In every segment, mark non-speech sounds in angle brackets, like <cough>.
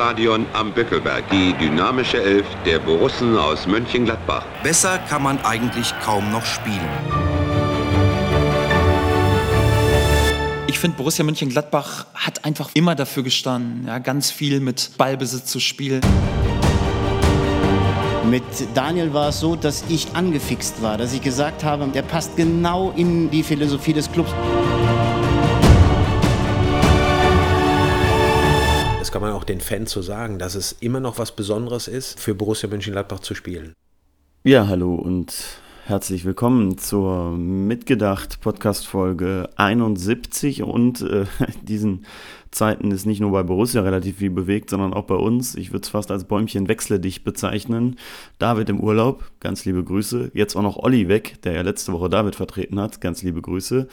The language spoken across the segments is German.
Stadion am Bückelberg. Die dynamische Elf der Borussen aus Mönchengladbach. Besser kann man eigentlich kaum noch spielen. Ich finde, Borussia Mönchengladbach hat einfach immer dafür gestanden, ja, ganz viel mit Ballbesitz zu spielen. Mit Daniel war es so, dass ich angefixt war, dass ich gesagt habe, der passt genau in die Philosophie des Clubs. Kann man auch den Fans so sagen, dass es immer noch was Besonderes ist, für Borussia Mönchengladbach zu spielen. Ja, hallo und herzlich willkommen zur Mitgedacht Podcast Folge 71 und äh, <laughs> diesen Zeiten ist nicht nur bei Borussia relativ viel bewegt, sondern auch bei uns. Ich würde es fast als Bäumchen wechsle dich bezeichnen. David im Urlaub, ganz liebe Grüße. Jetzt auch noch Olli weg, der ja letzte Woche David vertreten hat, ganz liebe Grüße.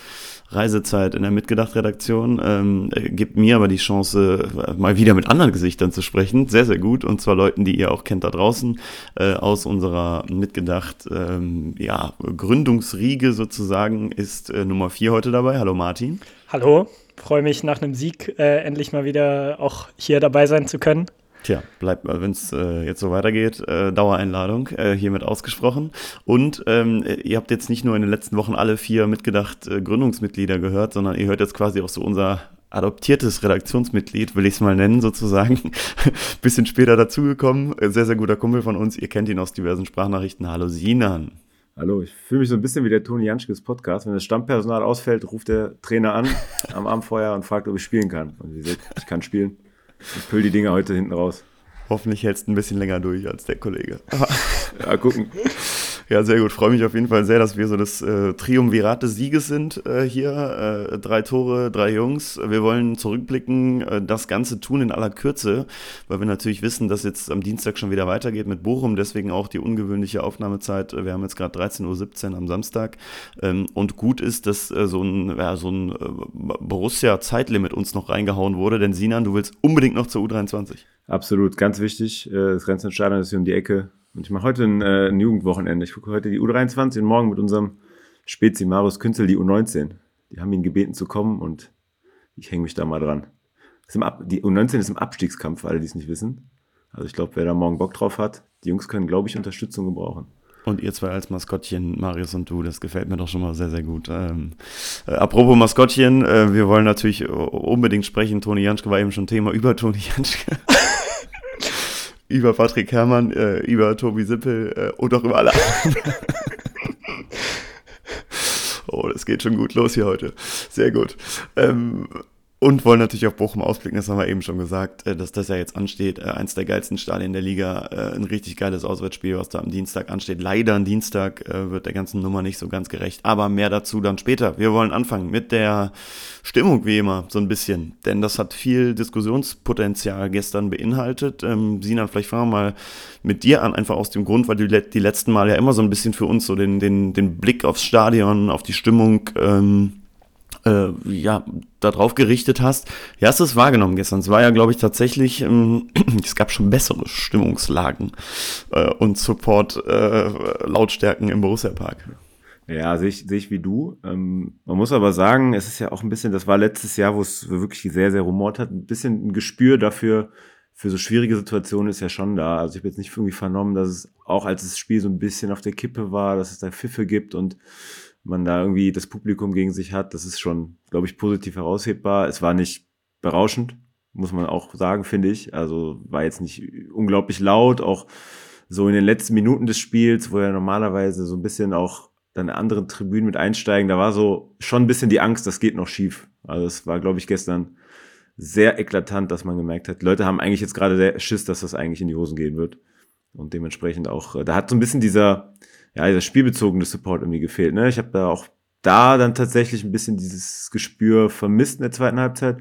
Reisezeit in der Mitgedacht-Redaktion ähm, gibt mir aber die Chance, mal wieder mit anderen Gesichtern zu sprechen. Sehr, sehr gut. Und zwar Leuten, die ihr auch kennt da draußen, äh, aus unserer Mitgedacht, ähm, ja, Gründungsriege sozusagen ist äh, Nummer 4 heute dabei. Hallo Martin. Hallo freue mich nach einem Sieg äh, endlich mal wieder auch hier dabei sein zu können. Tja, bleibt, wenn es äh, jetzt so weitergeht, äh, Dauereinladung äh, hiermit ausgesprochen. Und ähm, ihr habt jetzt nicht nur in den letzten Wochen alle vier mitgedacht äh, Gründungsmitglieder gehört, sondern ihr hört jetzt quasi auch so unser adoptiertes Redaktionsmitglied, will ich es mal nennen, sozusagen. <laughs> Bisschen später dazugekommen. Sehr, sehr guter Kumpel von uns. Ihr kennt ihn aus diversen Sprachnachrichten. Hallo Sinan. Hallo, ich fühle mich so ein bisschen wie der Toni Janschkes Podcast. Wenn das Stammpersonal ausfällt, ruft der Trainer an <laughs> am Abend vorher und fragt, ob ich spielen kann. Und ihr seht, ich kann spielen. Ich püll die Dinger heute hinten raus. Hoffentlich hältst du ein bisschen länger durch als der Kollege. ja, gucken. Ja, sehr gut. Freue mich auf jeden Fall sehr, dass wir so das äh, Triumvirat des Sieges sind äh, hier. Äh, drei Tore, drei Jungs. Wir wollen zurückblicken, äh, das Ganze tun in aller Kürze, weil wir natürlich wissen, dass jetzt am Dienstag schon wieder weitergeht mit Bochum. Deswegen auch die ungewöhnliche Aufnahmezeit. Wir haben jetzt gerade 13.17 Uhr am Samstag. Ähm, und gut ist, dass äh, so ein, ja, so ein äh, Borussia-Zeitlimit uns noch reingehauen wurde. Denn Sinan, du willst unbedingt noch zur U23. Absolut, ganz wichtig. Das Grenzentstadion ist hier um die Ecke und ich mache heute ein, äh, ein Jugendwochenende. Ich gucke heute die U23 und morgen mit unserem Spezi Marius Künzel die U19. Die haben ihn gebeten zu kommen und ich hänge mich da mal dran. die U19 ist im Abstiegskampf, für alle, die es nicht wissen. Also ich glaube, wer da morgen Bock drauf hat, die Jungs können, glaube ich, Unterstützung gebrauchen. Und ihr zwei als Maskottchen, Marius und du, das gefällt mir doch schon mal sehr, sehr gut. Ähm, äh, apropos Maskottchen, äh, wir wollen natürlich unbedingt sprechen. Toni Janschke war eben schon Thema <laughs> über Toni Janschke. Über Patrick Herrmann, äh, über Tobi Sippel äh, und auch über alle anderen. <laughs> oh, das geht schon gut los hier heute. Sehr gut. Ähm, und wollen natürlich auf Bochum ausblicken, das haben wir eben schon gesagt, äh, dass das ja jetzt ansteht. Äh, eins der geilsten Stadien der Liga, äh, ein richtig geiles Auswärtsspiel, was da am Dienstag ansteht. Leider am Dienstag wird der ganzen Nummer nicht so ganz gerecht, aber mehr dazu dann später. Wir wollen anfangen mit der Stimmung, wie immer, so ein bisschen, denn das hat viel Diskussionspotenzial gestern beinhaltet. Ähm, Sinan, vielleicht fangen wir mal mit dir an, einfach aus dem Grund, weil du die letzten Mal ja immer so ein bisschen für uns so den, den, den Blick aufs Stadion, auf die Stimmung, ähm, äh, ja, darauf gerichtet hast. Wie hast du es wahrgenommen gestern? Es war ja, glaube ich, tatsächlich, ähm, <clears throat> es gab schon bessere Stimmungslagen äh, und Support-Lautstärken äh, im Borussia-Park. Ja, sehe ich, sehe ich wie du. Ähm, man muss aber sagen, es ist ja auch ein bisschen, das war letztes Jahr, wo es wirklich sehr, sehr rumort hat, ein bisschen ein Gespür dafür, für so schwierige Situationen ist ja schon da. Also ich habe jetzt nicht irgendwie vernommen, dass es auch als das Spiel so ein bisschen auf der Kippe war, dass es da Pfiffe gibt und man da irgendwie das Publikum gegen sich hat, das ist schon, glaube ich, positiv heraushebbar. Es war nicht berauschend, muss man auch sagen, finde ich. Also war jetzt nicht unglaublich laut, auch so in den letzten Minuten des Spiels, wo ja normalerweise so ein bisschen auch dann anderen Tribünen mit einsteigen, da war so schon ein bisschen die Angst, das geht noch schief. Also es war, glaube ich, gestern sehr eklatant, dass man gemerkt hat, Leute haben eigentlich jetzt gerade der Schiss, dass das eigentlich in die Hosen gehen wird. Und dementsprechend auch, da hat so ein bisschen dieser, ja, dieser spielbezogene Support irgendwie gefehlt. Ne? Ich habe da auch da dann tatsächlich ein bisschen dieses Gespür vermisst in der zweiten Halbzeit.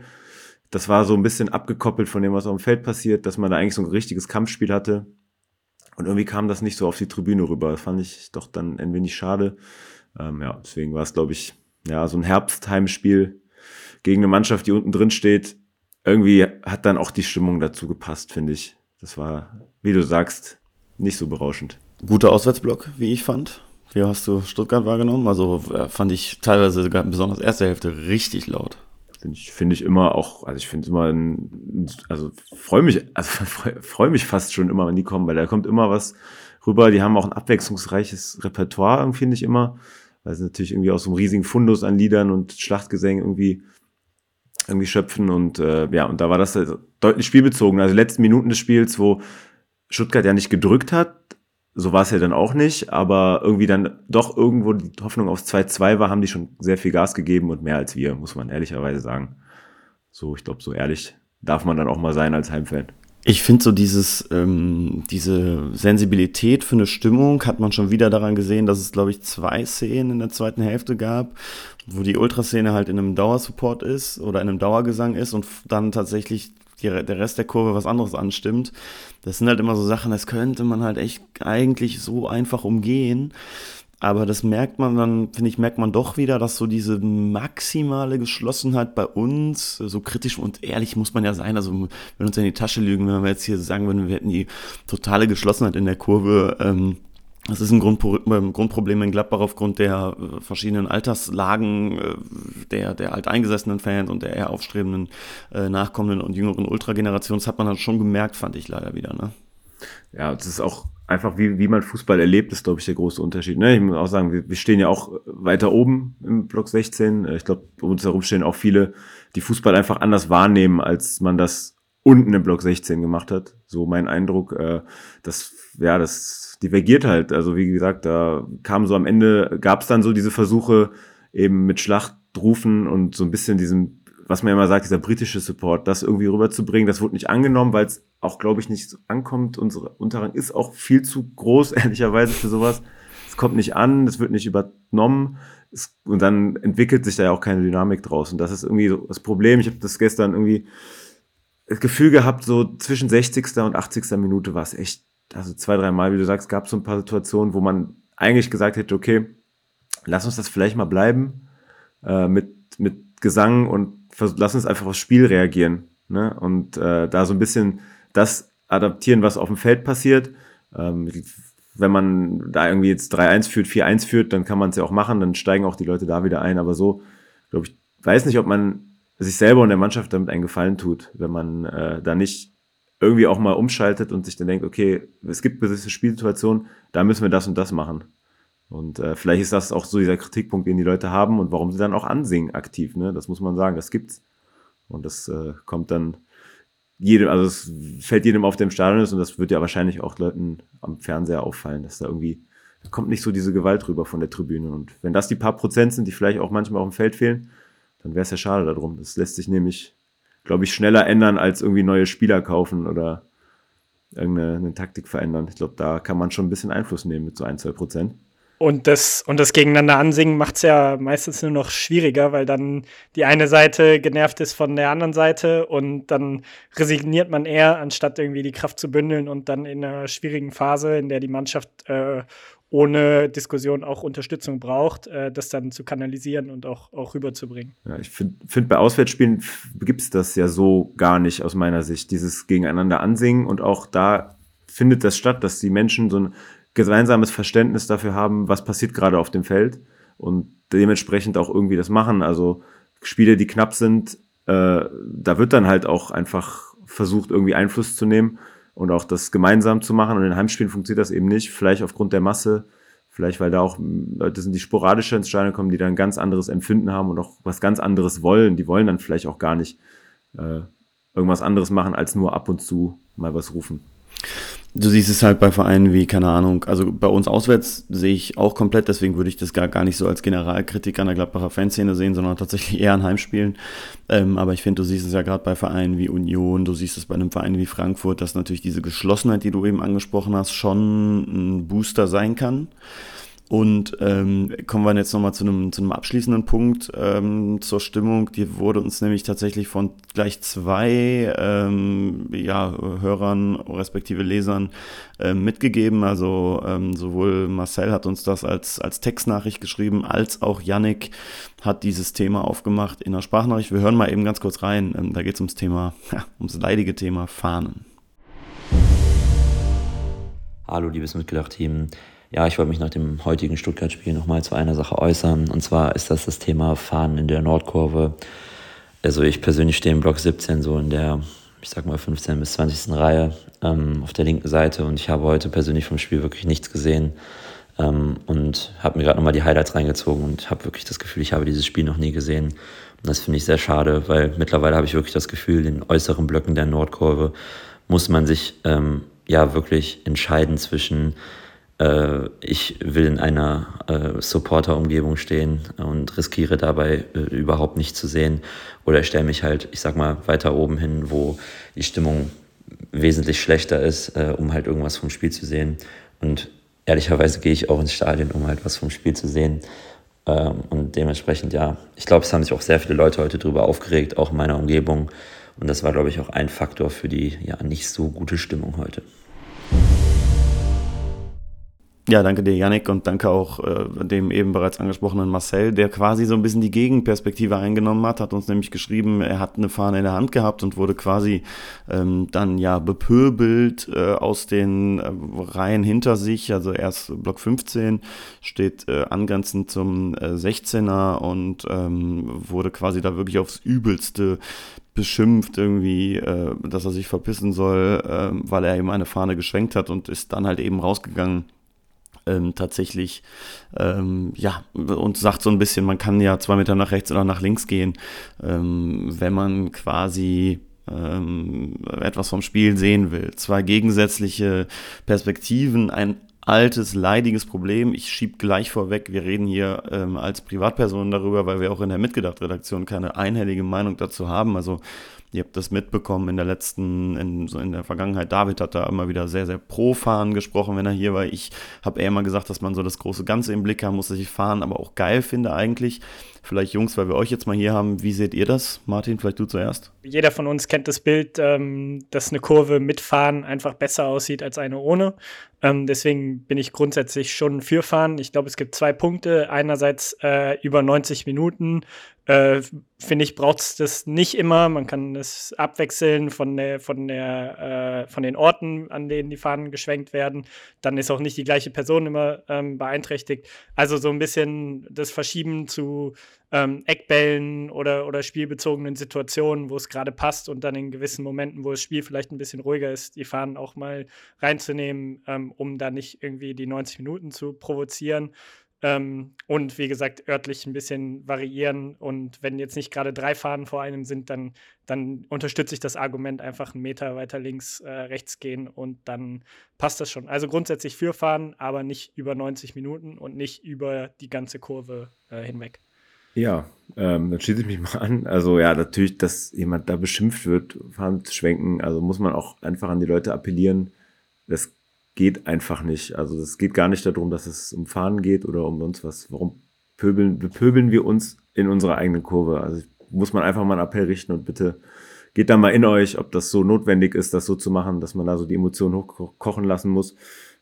Das war so ein bisschen abgekoppelt von dem, was auf dem Feld passiert, dass man da eigentlich so ein richtiges Kampfspiel hatte. Und irgendwie kam das nicht so auf die Tribüne rüber. Das fand ich doch dann ein wenig schade. Ähm, ja, deswegen war es, glaube ich, ja, so ein Herbstheimspiel gegen eine Mannschaft, die unten drin steht. Irgendwie hat dann auch die Stimmung dazu gepasst, finde ich. Das war, wie du sagst, nicht so berauschend. Guter Auswärtsblock, wie ich fand. Wie hast du Stuttgart wahrgenommen? Also äh, fand ich teilweise sogar besonders erste Hälfte richtig laut. Finde ich, finde ich immer auch, also ich finde immer, ein, also freue mich, also <laughs> freue freu mich fast schon immer, wenn die kommen, weil da kommt immer was rüber. Die haben auch ein abwechslungsreiches Repertoire, finde ich immer, weil sie natürlich irgendwie aus so einem riesigen Fundus an Liedern und Schlachtgesängen irgendwie irgendwie schöpfen und äh, ja, und da war das halt deutlich spielbezogen. Also die letzten Minuten des Spiels, wo Stuttgart ja nicht gedrückt hat, so war es ja dann auch nicht, aber irgendwie dann doch irgendwo die Hoffnung aufs 2-2 war, haben die schon sehr viel Gas gegeben und mehr als wir, muss man ehrlicherweise sagen. So, ich glaube, so ehrlich darf man dann auch mal sein als Heimfan. Ich finde so dieses, ähm, diese Sensibilität für eine Stimmung hat man schon wieder daran gesehen, dass es, glaube ich, zwei Szenen in der zweiten Hälfte gab, wo die Ultraszene halt in einem Dauersupport ist oder in einem Dauergesang ist und dann tatsächlich die, der Rest der Kurve was anderes anstimmt. Das sind halt immer so Sachen, das könnte man halt echt eigentlich so einfach umgehen. Aber das merkt man dann, finde ich, merkt man doch wieder, dass so diese maximale Geschlossenheit bei uns, so kritisch und ehrlich muss man ja sein, also wenn uns in die Tasche lügen, wenn wir jetzt hier sagen würden, wir hätten die totale Geschlossenheit in der Kurve, ähm, das ist ein ähm, Grundproblem in Gladbach aufgrund der äh, verschiedenen Alterslagen äh, der, der alteingesessenen Fans und der eher aufstrebenden äh, nachkommenden und jüngeren Ultragenerationen. Das hat man dann schon gemerkt, fand ich leider wieder. Ne? Ja, das ist auch einfach, wie, wie man Fußball erlebt, ist, glaube ich, der große Unterschied. Ne? Ich muss auch sagen, wir, wir stehen ja auch weiter oben im Block 16. Ich glaube, um uns herum stehen auch viele, die Fußball einfach anders wahrnehmen, als man das unten im Block 16 gemacht hat. So mein Eindruck, äh, das, ja, das divergiert halt. Also wie gesagt, da kam so am Ende, gab es dann so diese Versuche, eben mit Schlachtrufen und so ein bisschen diesem was man immer sagt, dieser britische Support, das irgendwie rüberzubringen, das wurde nicht angenommen, weil es auch, glaube ich, nicht so ankommt. Unsere Unterrang ist auch viel zu groß, <laughs> ehrlicherweise, für sowas. Es kommt nicht an, es wird nicht übernommen. Und dann entwickelt sich da ja auch keine Dynamik draus. Und das ist irgendwie so das Problem. Ich habe das gestern irgendwie das Gefühl gehabt, so zwischen 60. und 80. Minute war es echt, also zwei, drei Mal, wie du sagst, gab es so ein paar Situationen, wo man eigentlich gesagt hätte, okay, lass uns das vielleicht mal bleiben äh, mit, mit Gesang und lass uns einfach aufs Spiel reagieren. Ne? Und äh, da so ein bisschen das adaptieren, was auf dem Feld passiert. Ähm, wenn man da irgendwie jetzt 3-1 führt, 4-1 führt, dann kann man es ja auch machen, dann steigen auch die Leute da wieder ein. Aber so, glaube ich, weiß nicht, ob man sich selber und der Mannschaft damit einen Gefallen tut, wenn man äh, da nicht irgendwie auch mal umschaltet und sich dann denkt, okay, es gibt gewisse Spielsituationen, da müssen wir das und das machen. Und äh, vielleicht ist das auch so dieser Kritikpunkt, den die Leute haben und warum sie dann auch ansingen aktiv. Ne? Das muss man sagen, das gibt's. Und das äh, kommt dann jedem, also es fällt jedem auf, der im Stadion ist und das wird ja wahrscheinlich auch Leuten am Fernseher auffallen, dass da irgendwie, da kommt nicht so diese Gewalt rüber von der Tribüne. Und wenn das die paar Prozent sind, die vielleicht auch manchmal auf dem Feld fehlen, dann wäre es ja schade darum. Das lässt sich nämlich, glaube ich, schneller ändern, als irgendwie neue Spieler kaufen oder irgendeine Taktik verändern. Ich glaube, da kann man schon ein bisschen Einfluss nehmen mit so ein, zwei Prozent. Und das, und das Gegeneinander ansingen macht es ja meistens nur noch schwieriger, weil dann die eine Seite genervt ist von der anderen Seite und dann resigniert man eher, anstatt irgendwie die Kraft zu bündeln und dann in einer schwierigen Phase, in der die Mannschaft äh, ohne Diskussion auch Unterstützung braucht, äh, das dann zu kanalisieren und auch, auch rüberzubringen. Ja, ich finde, find, bei Auswärtsspielen gibt es das ja so gar nicht aus meiner Sicht, dieses Gegeneinander ansingen und auch da findet das statt, dass die Menschen so ein gemeinsames Verständnis dafür haben, was passiert gerade auf dem Feld und dementsprechend auch irgendwie das machen. Also Spiele, die knapp sind, äh, da wird dann halt auch einfach versucht, irgendwie Einfluss zu nehmen und auch das gemeinsam zu machen. Und in Heimspielen funktioniert das eben nicht, vielleicht aufgrund der Masse, vielleicht weil da auch Leute sind, die sporadischer ins Stadion kommen, die dann ein ganz anderes Empfinden haben und auch was ganz anderes wollen. Die wollen dann vielleicht auch gar nicht äh, irgendwas anderes machen, als nur ab und zu mal was rufen. Du siehst es halt bei Vereinen wie, keine Ahnung, also bei uns auswärts sehe ich auch komplett, deswegen würde ich das gar, gar nicht so als Generalkritik an der Gladbacher Fanszene sehen, sondern tatsächlich <laughs> eher an Heimspielen. Ähm, aber ich finde, du siehst es ja gerade bei Vereinen wie Union, du siehst es bei einem Verein wie Frankfurt, dass natürlich diese Geschlossenheit, die du eben angesprochen hast, schon ein Booster sein kann. Und ähm, kommen wir jetzt nochmal zu einem, zu einem abschließenden Punkt ähm, zur Stimmung. Die wurde uns nämlich tatsächlich von gleich zwei ähm, ja, Hörern respektive Lesern ähm, mitgegeben. Also ähm, sowohl Marcel hat uns das als, als Textnachricht geschrieben, als auch Yannick hat dieses Thema aufgemacht in der Sprachnachricht. Wir hören mal eben ganz kurz rein. Ähm, da geht es ums Thema, ja, ums leidige Thema Fahnen. Hallo, liebes Mitgedacht-Team. Ja, ich wollte mich nach dem heutigen Stuttgart-Spiel nochmal zu einer Sache äußern. Und zwar ist das das Thema Fahren in der Nordkurve. Also ich persönlich stehe im Block 17 so in der, ich sag mal 15 bis 20. Reihe ähm, auf der linken Seite und ich habe heute persönlich vom Spiel wirklich nichts gesehen ähm, und habe mir gerade nochmal die Highlights reingezogen und habe wirklich das Gefühl, ich habe dieses Spiel noch nie gesehen. Und das finde ich sehr schade, weil mittlerweile habe ich wirklich das Gefühl, in äußeren Blöcken der Nordkurve muss man sich ähm, ja wirklich entscheiden zwischen äh, ich will in einer äh, Supporter-Umgebung stehen und riskiere dabei äh, überhaupt nicht zu sehen. Oder ich stelle mich halt, ich sag mal, weiter oben hin, wo die Stimmung wesentlich schlechter ist, äh, um halt irgendwas vom Spiel zu sehen. Und ehrlicherweise gehe ich auch ins Stadion, um halt was vom Spiel zu sehen. Ähm, und dementsprechend, ja, ich glaube, es haben sich auch sehr viele Leute heute darüber aufgeregt, auch in meiner Umgebung. Und das war, glaube ich, auch ein Faktor für die ja nicht so gute Stimmung heute. Ja, danke dir, Yannick, und danke auch äh, dem eben bereits angesprochenen Marcel, der quasi so ein bisschen die Gegenperspektive eingenommen hat, hat uns nämlich geschrieben, er hat eine Fahne in der Hand gehabt und wurde quasi ähm, dann ja bepöbelt äh, aus den äh, Reihen hinter sich. Also erst Block 15 steht äh, angrenzend zum äh, 16er und ähm, wurde quasi da wirklich aufs Übelste beschimpft irgendwie, äh, dass er sich verpissen soll, äh, weil er ihm eine Fahne geschwenkt hat und ist dann halt eben rausgegangen ähm, tatsächlich, ähm, ja, und sagt so ein bisschen, man kann ja zwei Meter nach rechts oder nach links gehen, ähm, wenn man quasi ähm, etwas vom Spiel sehen will. Zwei gegensätzliche Perspektiven, ein altes, leidiges Problem. Ich schieb gleich vorweg, wir reden hier ähm, als Privatpersonen darüber, weil wir auch in der Mitgedacht-Redaktion keine einhellige Meinung dazu haben. Also Ihr habt das mitbekommen in der letzten, in, so in der Vergangenheit. David hat da immer wieder sehr, sehr pro Fahren gesprochen, wenn er hier war. Ich habe eher mal gesagt, dass man so das große Ganze im Blick haben muss, dass ich Fahren aber auch geil finde eigentlich. Vielleicht Jungs, weil wir euch jetzt mal hier haben, wie seht ihr das? Martin, vielleicht du zuerst. Jeder von uns kennt das Bild, ähm, dass eine Kurve mit Fahren einfach besser aussieht als eine ohne. Ähm, deswegen bin ich grundsätzlich schon für Fahren. Ich glaube, es gibt zwei Punkte. Einerseits äh, über 90 Minuten äh, finde ich, braucht es das nicht immer. Man kann das abwechseln von, der, von, der, äh, von den Orten, an denen die Fahnen geschwenkt werden. Dann ist auch nicht die gleiche Person immer ähm, beeinträchtigt. Also so ein bisschen das Verschieben zu ähm, Eckbällen oder, oder spielbezogenen Situationen, wo es gerade passt und dann in gewissen Momenten, wo das Spiel vielleicht ein bisschen ruhiger ist, die Fahnen auch mal reinzunehmen, ähm, um da nicht irgendwie die 90 Minuten zu provozieren. Ähm, und wie gesagt, örtlich ein bisschen variieren. Und wenn jetzt nicht gerade drei Fahnen vor einem sind, dann, dann unterstütze ich das Argument, einfach einen Meter weiter links, äh, rechts gehen und dann passt das schon. Also grundsätzlich für Fahren, aber nicht über 90 Minuten und nicht über die ganze Kurve äh, hinweg. Ja, ähm, dann schließe ich mich mal an. Also ja, natürlich, dass jemand da beschimpft wird, Fahren zu schwenken, also muss man auch einfach an die Leute appellieren. Das geht einfach nicht. Also es geht gar nicht darum, dass es um Fahren geht oder um uns was. Warum pöbeln, bepöbeln wir uns in unserer eigenen Kurve? Also muss man einfach mal einen Appell richten und bitte geht da mal in euch, ob das so notwendig ist, das so zu machen, dass man da so die Emotionen hochkochen lassen muss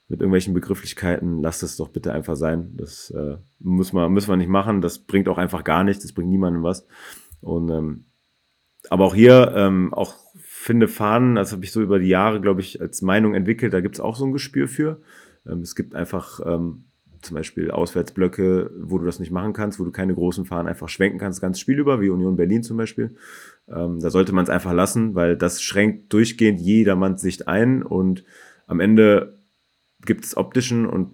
mit irgendwelchen Begrifflichkeiten. Lasst es doch bitte einfach sein. Das äh, muss man, müssen wir nicht machen. Das bringt auch einfach gar nichts. Das bringt niemandem was. Und ähm, aber auch hier, ähm, auch finde Fahnen, das habe ich so über die Jahre, glaube ich, als Meinung entwickelt, da gibt es auch so ein Gespür für. Ähm, es gibt einfach ähm, zum Beispiel Auswärtsblöcke, wo du das nicht machen kannst, wo du keine großen Fahnen einfach schwenken kannst, ganz Spiel über, wie Union Berlin zum Beispiel. Ähm, da sollte man es einfach lassen, weil das schränkt durchgehend jedermanns Sicht ein und am Ende gibt es optischen und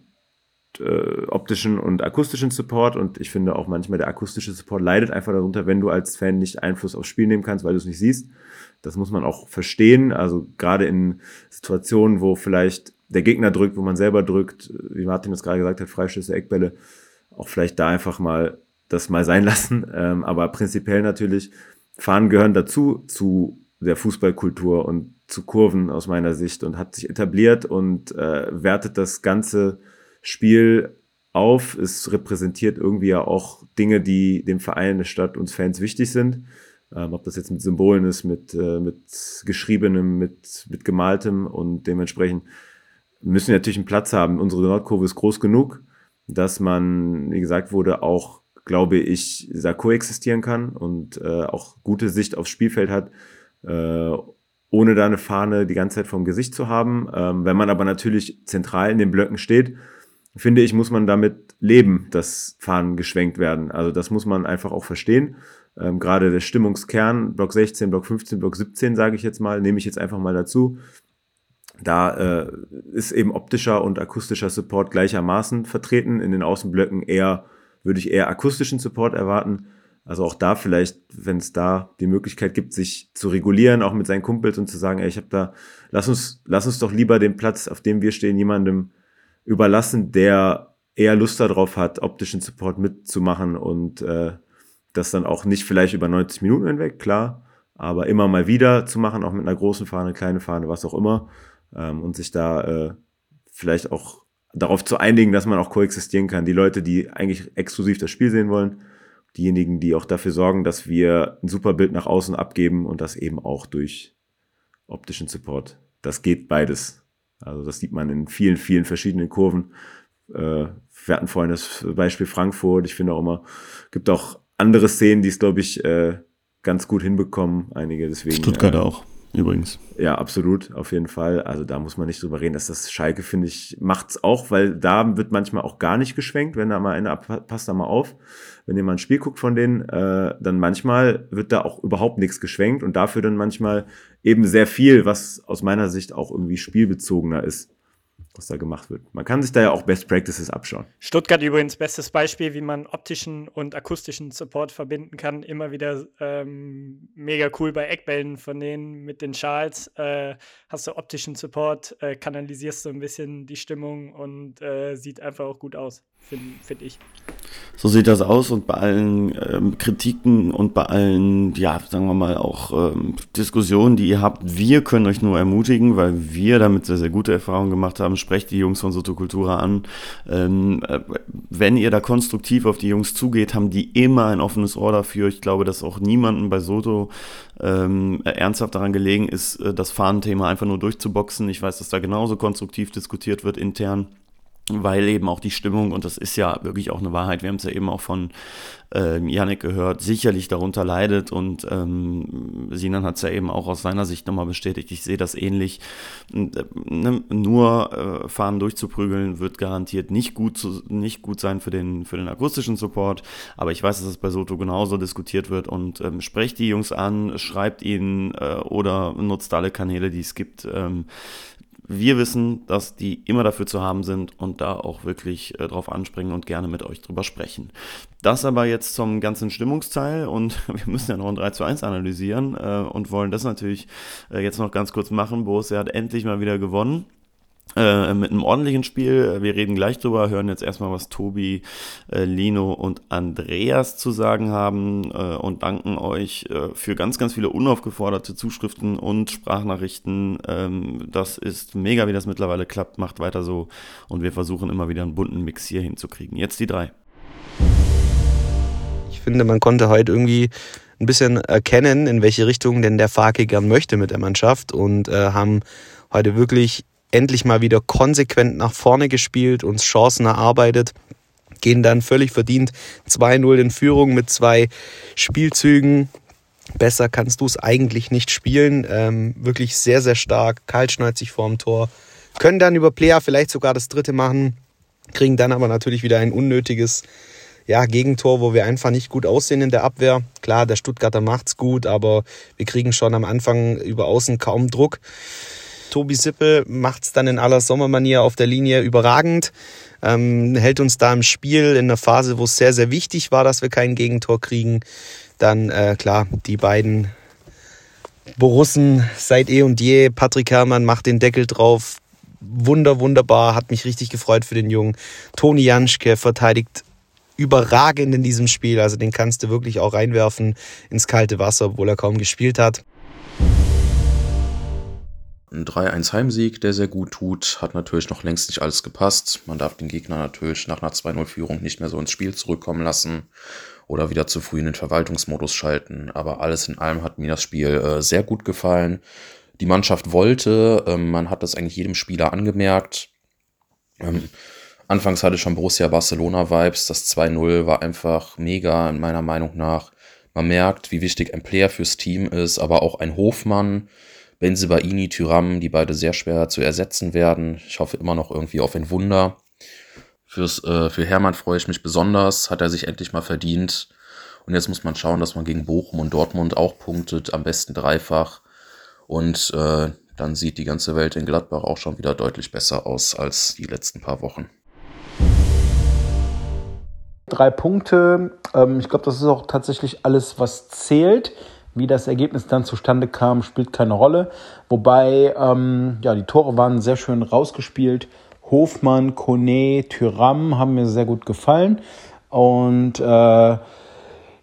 äh, optischen und akustischen Support und ich finde auch manchmal der akustische Support leidet einfach darunter, wenn du als Fan nicht Einfluss aufs Spiel nehmen kannst, weil du es nicht siehst. Das muss man auch verstehen. Also gerade in Situationen, wo vielleicht der Gegner drückt, wo man selber drückt, wie Martin es gerade gesagt hat, Freischüsse, Eckbälle, auch vielleicht da einfach mal das mal sein <laughs> lassen. Ähm, aber prinzipiell natürlich, Fahnen gehören dazu, zu der Fußballkultur und zu Kurven aus meiner Sicht und hat sich etabliert und äh, wertet das ganze Spiel auf. Es repräsentiert irgendwie ja auch Dinge, die dem Verein, der Stadt, uns Fans wichtig sind. Ähm, ob das jetzt mit Symbolen ist, mit, äh, mit geschriebenem, mit, mit gemaltem und dementsprechend müssen wir natürlich einen Platz haben. Unsere Nordkurve ist groß genug, dass man, wie gesagt wurde, auch, glaube ich, da koexistieren kann und äh, auch gute Sicht aufs Spielfeld hat, äh, ohne da eine Fahne die ganze Zeit vom Gesicht zu haben. Ähm, wenn man aber natürlich zentral in den Blöcken steht, finde ich, muss man damit leben, dass Fahnen geschwenkt werden. Also das muss man einfach auch verstehen. Ähm, gerade der Stimmungskern, Block 16, Block 15, Block 17, sage ich jetzt mal, nehme ich jetzt einfach mal dazu. Da äh, ist eben optischer und akustischer Support gleichermaßen vertreten. In den Außenblöcken eher, würde ich eher akustischen Support erwarten. Also auch da vielleicht, wenn es da die Möglichkeit gibt, sich zu regulieren, auch mit seinen Kumpels und zu sagen, ey, ich habe da, lass uns, lass uns doch lieber den Platz, auf dem wir stehen, jemandem überlassen, der eher Lust darauf hat, optischen Support mitzumachen und äh, das dann auch nicht vielleicht über 90 Minuten hinweg, klar, aber immer mal wieder zu machen, auch mit einer großen Fahne, kleine Fahne, was auch immer, ähm, und sich da äh, vielleicht auch darauf zu einigen, dass man auch koexistieren kann. Die Leute, die eigentlich exklusiv das Spiel sehen wollen, diejenigen, die auch dafür sorgen, dass wir ein super Bild nach außen abgeben und das eben auch durch optischen Support. Das geht beides. Also das sieht man in vielen, vielen verschiedenen Kurven. Äh, wir hatten vorhin das Beispiel Frankfurt. Ich finde auch immer, gibt auch andere Szenen, die es, glaube ich, äh, ganz gut hinbekommen. Einige deswegen. Stuttgart äh, auch übrigens. Ja, absolut, auf jeden Fall. Also da muss man nicht drüber reden, dass das Schalke, finde ich, macht's auch, weil da wird manchmal auch gar nicht geschwenkt, wenn da mal einer, passt da mal auf, wenn ihr mal ein Spiel guckt von denen, äh, dann manchmal wird da auch überhaupt nichts geschwenkt und dafür dann manchmal eben sehr viel, was aus meiner Sicht auch irgendwie spielbezogener ist was da gemacht wird. Man kann sich da ja auch Best Practices abschauen. Stuttgart übrigens bestes Beispiel, wie man optischen und akustischen Support verbinden kann. Immer wieder ähm, mega cool bei Eckbällen von denen mit den Schals. Äh, hast du optischen Support, äh, kanalisierst du ein bisschen die Stimmung und äh, sieht einfach auch gut aus, finde find ich. So sieht das aus und bei allen ähm, Kritiken und bei allen, ja, sagen wir mal auch ähm, Diskussionen, die ihr habt, wir können euch nur ermutigen, weil wir damit sehr, sehr gute Erfahrungen gemacht haben. Sprecht die Jungs von Sotokultura an. Ähm, äh, wenn ihr da konstruktiv auf die Jungs zugeht, haben die immer ein offenes Ohr dafür. Ich glaube, dass auch niemandem bei Soto ähm, ernsthaft daran gelegen ist, äh, das Fahnenthema einfach nur durchzuboxen. Ich weiß, dass da genauso konstruktiv diskutiert wird intern weil eben auch die Stimmung, und das ist ja wirklich auch eine Wahrheit, wir haben es ja eben auch von ähm, Yannick gehört, sicherlich darunter leidet und ähm, Sinan hat es ja eben auch aus seiner Sicht nochmal bestätigt, ich sehe das ähnlich. Äh, ne, nur äh, Fahren durchzuprügeln wird garantiert nicht gut, zu, nicht gut sein für den, für den akustischen Support, aber ich weiß, dass es bei Soto genauso diskutiert wird und ähm, sprecht die Jungs an, schreibt ihnen äh, oder nutzt alle Kanäle, die es gibt. Ähm, wir wissen, dass die immer dafür zu haben sind und da auch wirklich äh, drauf anspringen und gerne mit euch drüber sprechen. Das aber jetzt zum ganzen Stimmungsteil und <laughs> wir müssen ja noch ein 3 zu 1 analysieren äh, und wollen das natürlich äh, jetzt noch ganz kurz machen. Borussia hat endlich mal wieder gewonnen. Äh, mit einem ordentlichen Spiel. Wir reden gleich drüber, hören jetzt erstmal, was Tobi, äh, Lino und Andreas zu sagen haben äh, und danken euch äh, für ganz, ganz viele unaufgeforderte Zuschriften und Sprachnachrichten. Ähm, das ist mega, wie das mittlerweile klappt. Macht weiter so und wir versuchen immer wieder einen bunten Mix hier hinzukriegen. Jetzt die drei. Ich finde, man konnte heute irgendwie ein bisschen erkennen, in welche Richtung denn der Fake gern möchte mit der Mannschaft und äh, haben heute wirklich endlich mal wieder konsequent nach vorne gespielt, uns Chancen erarbeitet, gehen dann völlig verdient 2-0 in Führung mit zwei Spielzügen. Besser kannst du es eigentlich nicht spielen. Ähm, wirklich sehr, sehr stark, kaltschneuzig vorm Tor. Können dann über Player vielleicht sogar das dritte machen, kriegen dann aber natürlich wieder ein unnötiges ja, Gegentor, wo wir einfach nicht gut aussehen in der Abwehr. Klar, der Stuttgarter macht's gut, aber wir kriegen schon am Anfang über außen kaum Druck. Tobi Sippel macht es dann in aller Sommermanier auf der Linie überragend, ähm, hält uns da im Spiel in einer Phase, wo es sehr, sehr wichtig war, dass wir kein Gegentor kriegen. Dann, äh, klar, die beiden Borussen seit eh und je. Patrick Herrmann macht den Deckel drauf. Wunder, wunderbar, hat mich richtig gefreut für den Jungen. Toni Janschke verteidigt überragend in diesem Spiel. Also den kannst du wirklich auch reinwerfen ins kalte Wasser, obwohl er kaum gespielt hat. Ein 3-1 Heimsieg, der sehr gut tut, hat natürlich noch längst nicht alles gepasst. Man darf den Gegner natürlich nach einer 2-0-Führung nicht mehr so ins Spiel zurückkommen lassen oder wieder zu früh in den Verwaltungsmodus schalten. Aber alles in allem hat mir das Spiel äh, sehr gut gefallen. Die Mannschaft wollte, ähm, man hat das eigentlich jedem Spieler angemerkt. Ähm, anfangs hatte schon Borussia Barcelona Vibes, das 2-0 war einfach mega in meiner Meinung nach. Man merkt, wie wichtig ein Player fürs Team ist, aber auch ein Hofmann, Benzebaini, Tyram, die beide sehr schwer zu ersetzen werden. Ich hoffe immer noch irgendwie auf ein Wunder. Fürs, äh, für Hermann freue ich mich besonders, hat er sich endlich mal verdient. Und jetzt muss man schauen, dass man gegen Bochum und Dortmund auch punktet, am besten dreifach. Und äh, dann sieht die ganze Welt in Gladbach auch schon wieder deutlich besser aus als die letzten paar Wochen. Drei Punkte. Ähm, ich glaube, das ist auch tatsächlich alles, was zählt. Wie das Ergebnis dann zustande kam, spielt keine Rolle. Wobei, ähm, ja, die Tore waren sehr schön rausgespielt. Hofmann, Kone, Tyram haben mir sehr gut gefallen. Und äh,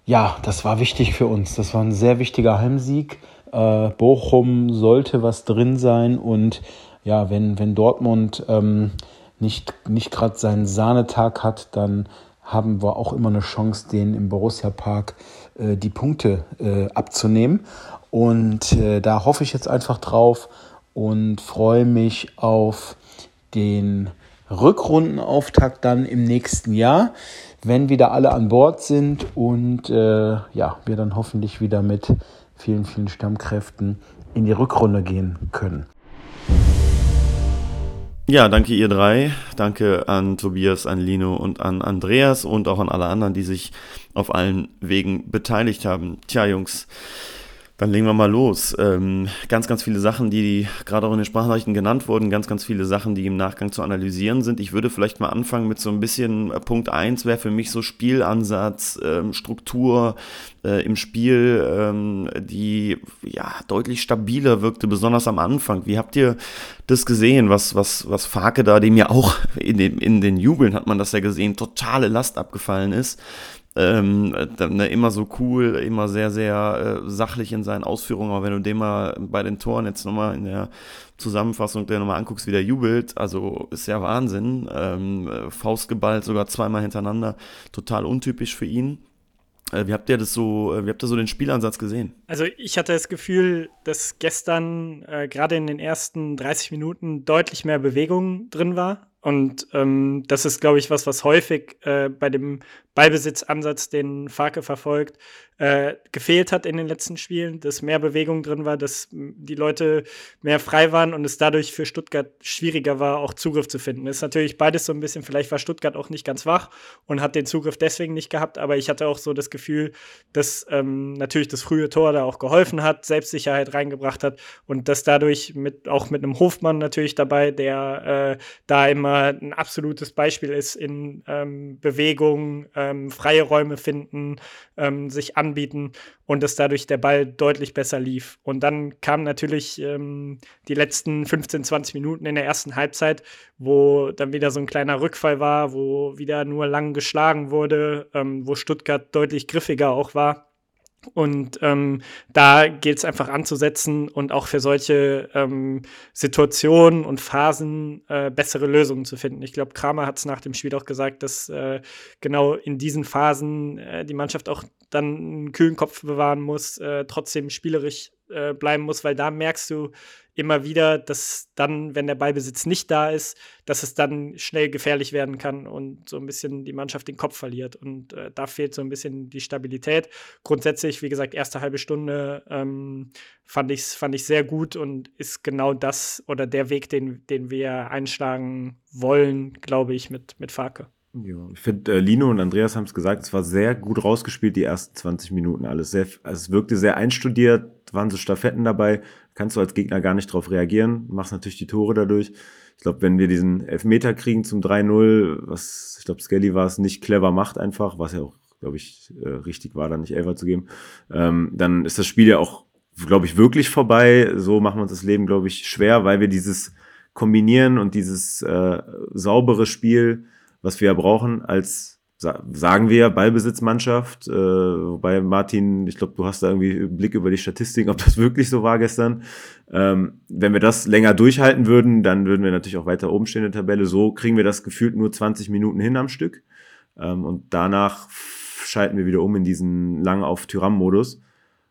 ja, das war wichtig für uns. Das war ein sehr wichtiger Heimsieg. Äh, Bochum sollte was drin sein. Und ja, wenn, wenn Dortmund ähm, nicht, nicht gerade seinen Sahnetag hat, dann haben wir auch immer eine Chance, den im Borussia Park äh, die Punkte äh, abzunehmen. Und äh, da hoffe ich jetzt einfach drauf und freue mich auf den Rückrundenauftakt dann im nächsten Jahr, wenn wieder alle an Bord sind und äh, ja, wir dann hoffentlich wieder mit vielen, vielen Stammkräften in die Rückrunde gehen können. Ja, danke ihr drei. Danke an Tobias, an Lino und an Andreas und auch an alle anderen, die sich auf allen Wegen beteiligt haben. Tja, Jungs, dann legen wir mal los. Ähm, ganz, ganz viele Sachen, die gerade auch in den Sprachnachrichten genannt wurden, ganz, ganz viele Sachen, die im Nachgang zu analysieren sind. Ich würde vielleicht mal anfangen mit so ein bisschen äh, Punkt 1 wäre für mich so Spielansatz, ähm, Struktur äh, im Spiel, ähm, die ja deutlich stabiler wirkte, besonders am Anfang. Wie habt ihr das gesehen, was, was, was Farke da, dem ja auch in den, in den Jubeln hat man das ja gesehen, totale Last abgefallen ist? Ähm, ne, immer so cool, immer sehr, sehr äh, sachlich in seinen Ausführungen. Aber wenn du den mal bei den Toren jetzt nochmal in der Zusammenfassung der nochmal anguckst, wie der jubelt, also ist ja Wahnsinn. Ähm, Faust geballt, sogar zweimal hintereinander, total untypisch für ihn. Äh, wie habt ihr das so, äh, wie habt ihr so den Spielansatz gesehen? Also ich hatte das Gefühl, dass gestern äh, gerade in den ersten 30 Minuten deutlich mehr Bewegung drin war. Und ähm, das ist, glaube ich, was, was häufig äh, bei dem Ballbesitzansatz, den Farke verfolgt, äh, gefehlt hat in den letzten Spielen, dass mehr Bewegung drin war, dass die Leute mehr frei waren und es dadurch für Stuttgart schwieriger war, auch Zugriff zu finden. Das ist natürlich beides so ein bisschen, vielleicht war Stuttgart auch nicht ganz wach und hat den Zugriff deswegen nicht gehabt, aber ich hatte auch so das Gefühl, dass ähm, natürlich das frühe Tor da auch geholfen hat, Selbstsicherheit reingebracht hat und dass dadurch mit, auch mit einem Hofmann natürlich dabei, der äh, da immer ein absolutes Beispiel ist in ähm, Bewegung, ähm, freie Räume finden, ähm, sich an anbieten und dass dadurch der Ball deutlich besser lief. Und dann kamen natürlich ähm, die letzten 15, 20 Minuten in der ersten Halbzeit, wo dann wieder so ein kleiner Rückfall war, wo wieder nur lang geschlagen wurde, ähm, wo Stuttgart deutlich griffiger auch war. Und ähm, da gilt es einfach anzusetzen und auch für solche ähm, Situationen und Phasen äh, bessere Lösungen zu finden. Ich glaube, Kramer hat es nach dem Spiel auch gesagt, dass äh, genau in diesen Phasen äh, die Mannschaft auch dann einen kühlen Kopf bewahren muss, äh, trotzdem spielerisch äh, bleiben muss, weil da merkst du immer wieder, dass dann, wenn der Ballbesitz nicht da ist, dass es dann schnell gefährlich werden kann und so ein bisschen die Mannschaft den Kopf verliert. Und äh, da fehlt so ein bisschen die Stabilität. Grundsätzlich, wie gesagt, erste halbe Stunde ähm, fand ich fand ich sehr gut und ist genau das oder der Weg, den, den wir einschlagen wollen, glaube ich, mit, mit Farke. Ja, ich finde, äh, Lino und Andreas haben es gesagt, es war sehr gut rausgespielt, die ersten 20 Minuten alles. Sehr, also es wirkte sehr einstudiert, waren so Staffetten dabei, kannst du als Gegner gar nicht drauf reagieren, machst natürlich die Tore dadurch. Ich glaube, wenn wir diesen Elfmeter kriegen zum 3-0, was, ich glaube, Skelly war es nicht clever macht einfach, was ja auch, glaube ich, äh, richtig war, dann nicht Elfer zu geben, ähm, dann ist das Spiel ja auch, glaube ich, wirklich vorbei. So machen wir uns das Leben, glaube ich, schwer, weil wir dieses Kombinieren und dieses äh, saubere Spiel was wir ja brauchen als sagen wir Ballbesitzmannschaft, äh, wobei Martin, ich glaube, du hast da irgendwie einen Blick über die Statistiken, ob das <laughs> wirklich so war gestern. Ähm, wenn wir das länger durchhalten würden, dann würden wir natürlich auch weiter oben stehen in der Tabelle. So kriegen wir das gefühlt nur 20 Minuten hin am Stück. Ähm, und danach schalten wir wieder um in diesen lang auf Tyram-Modus.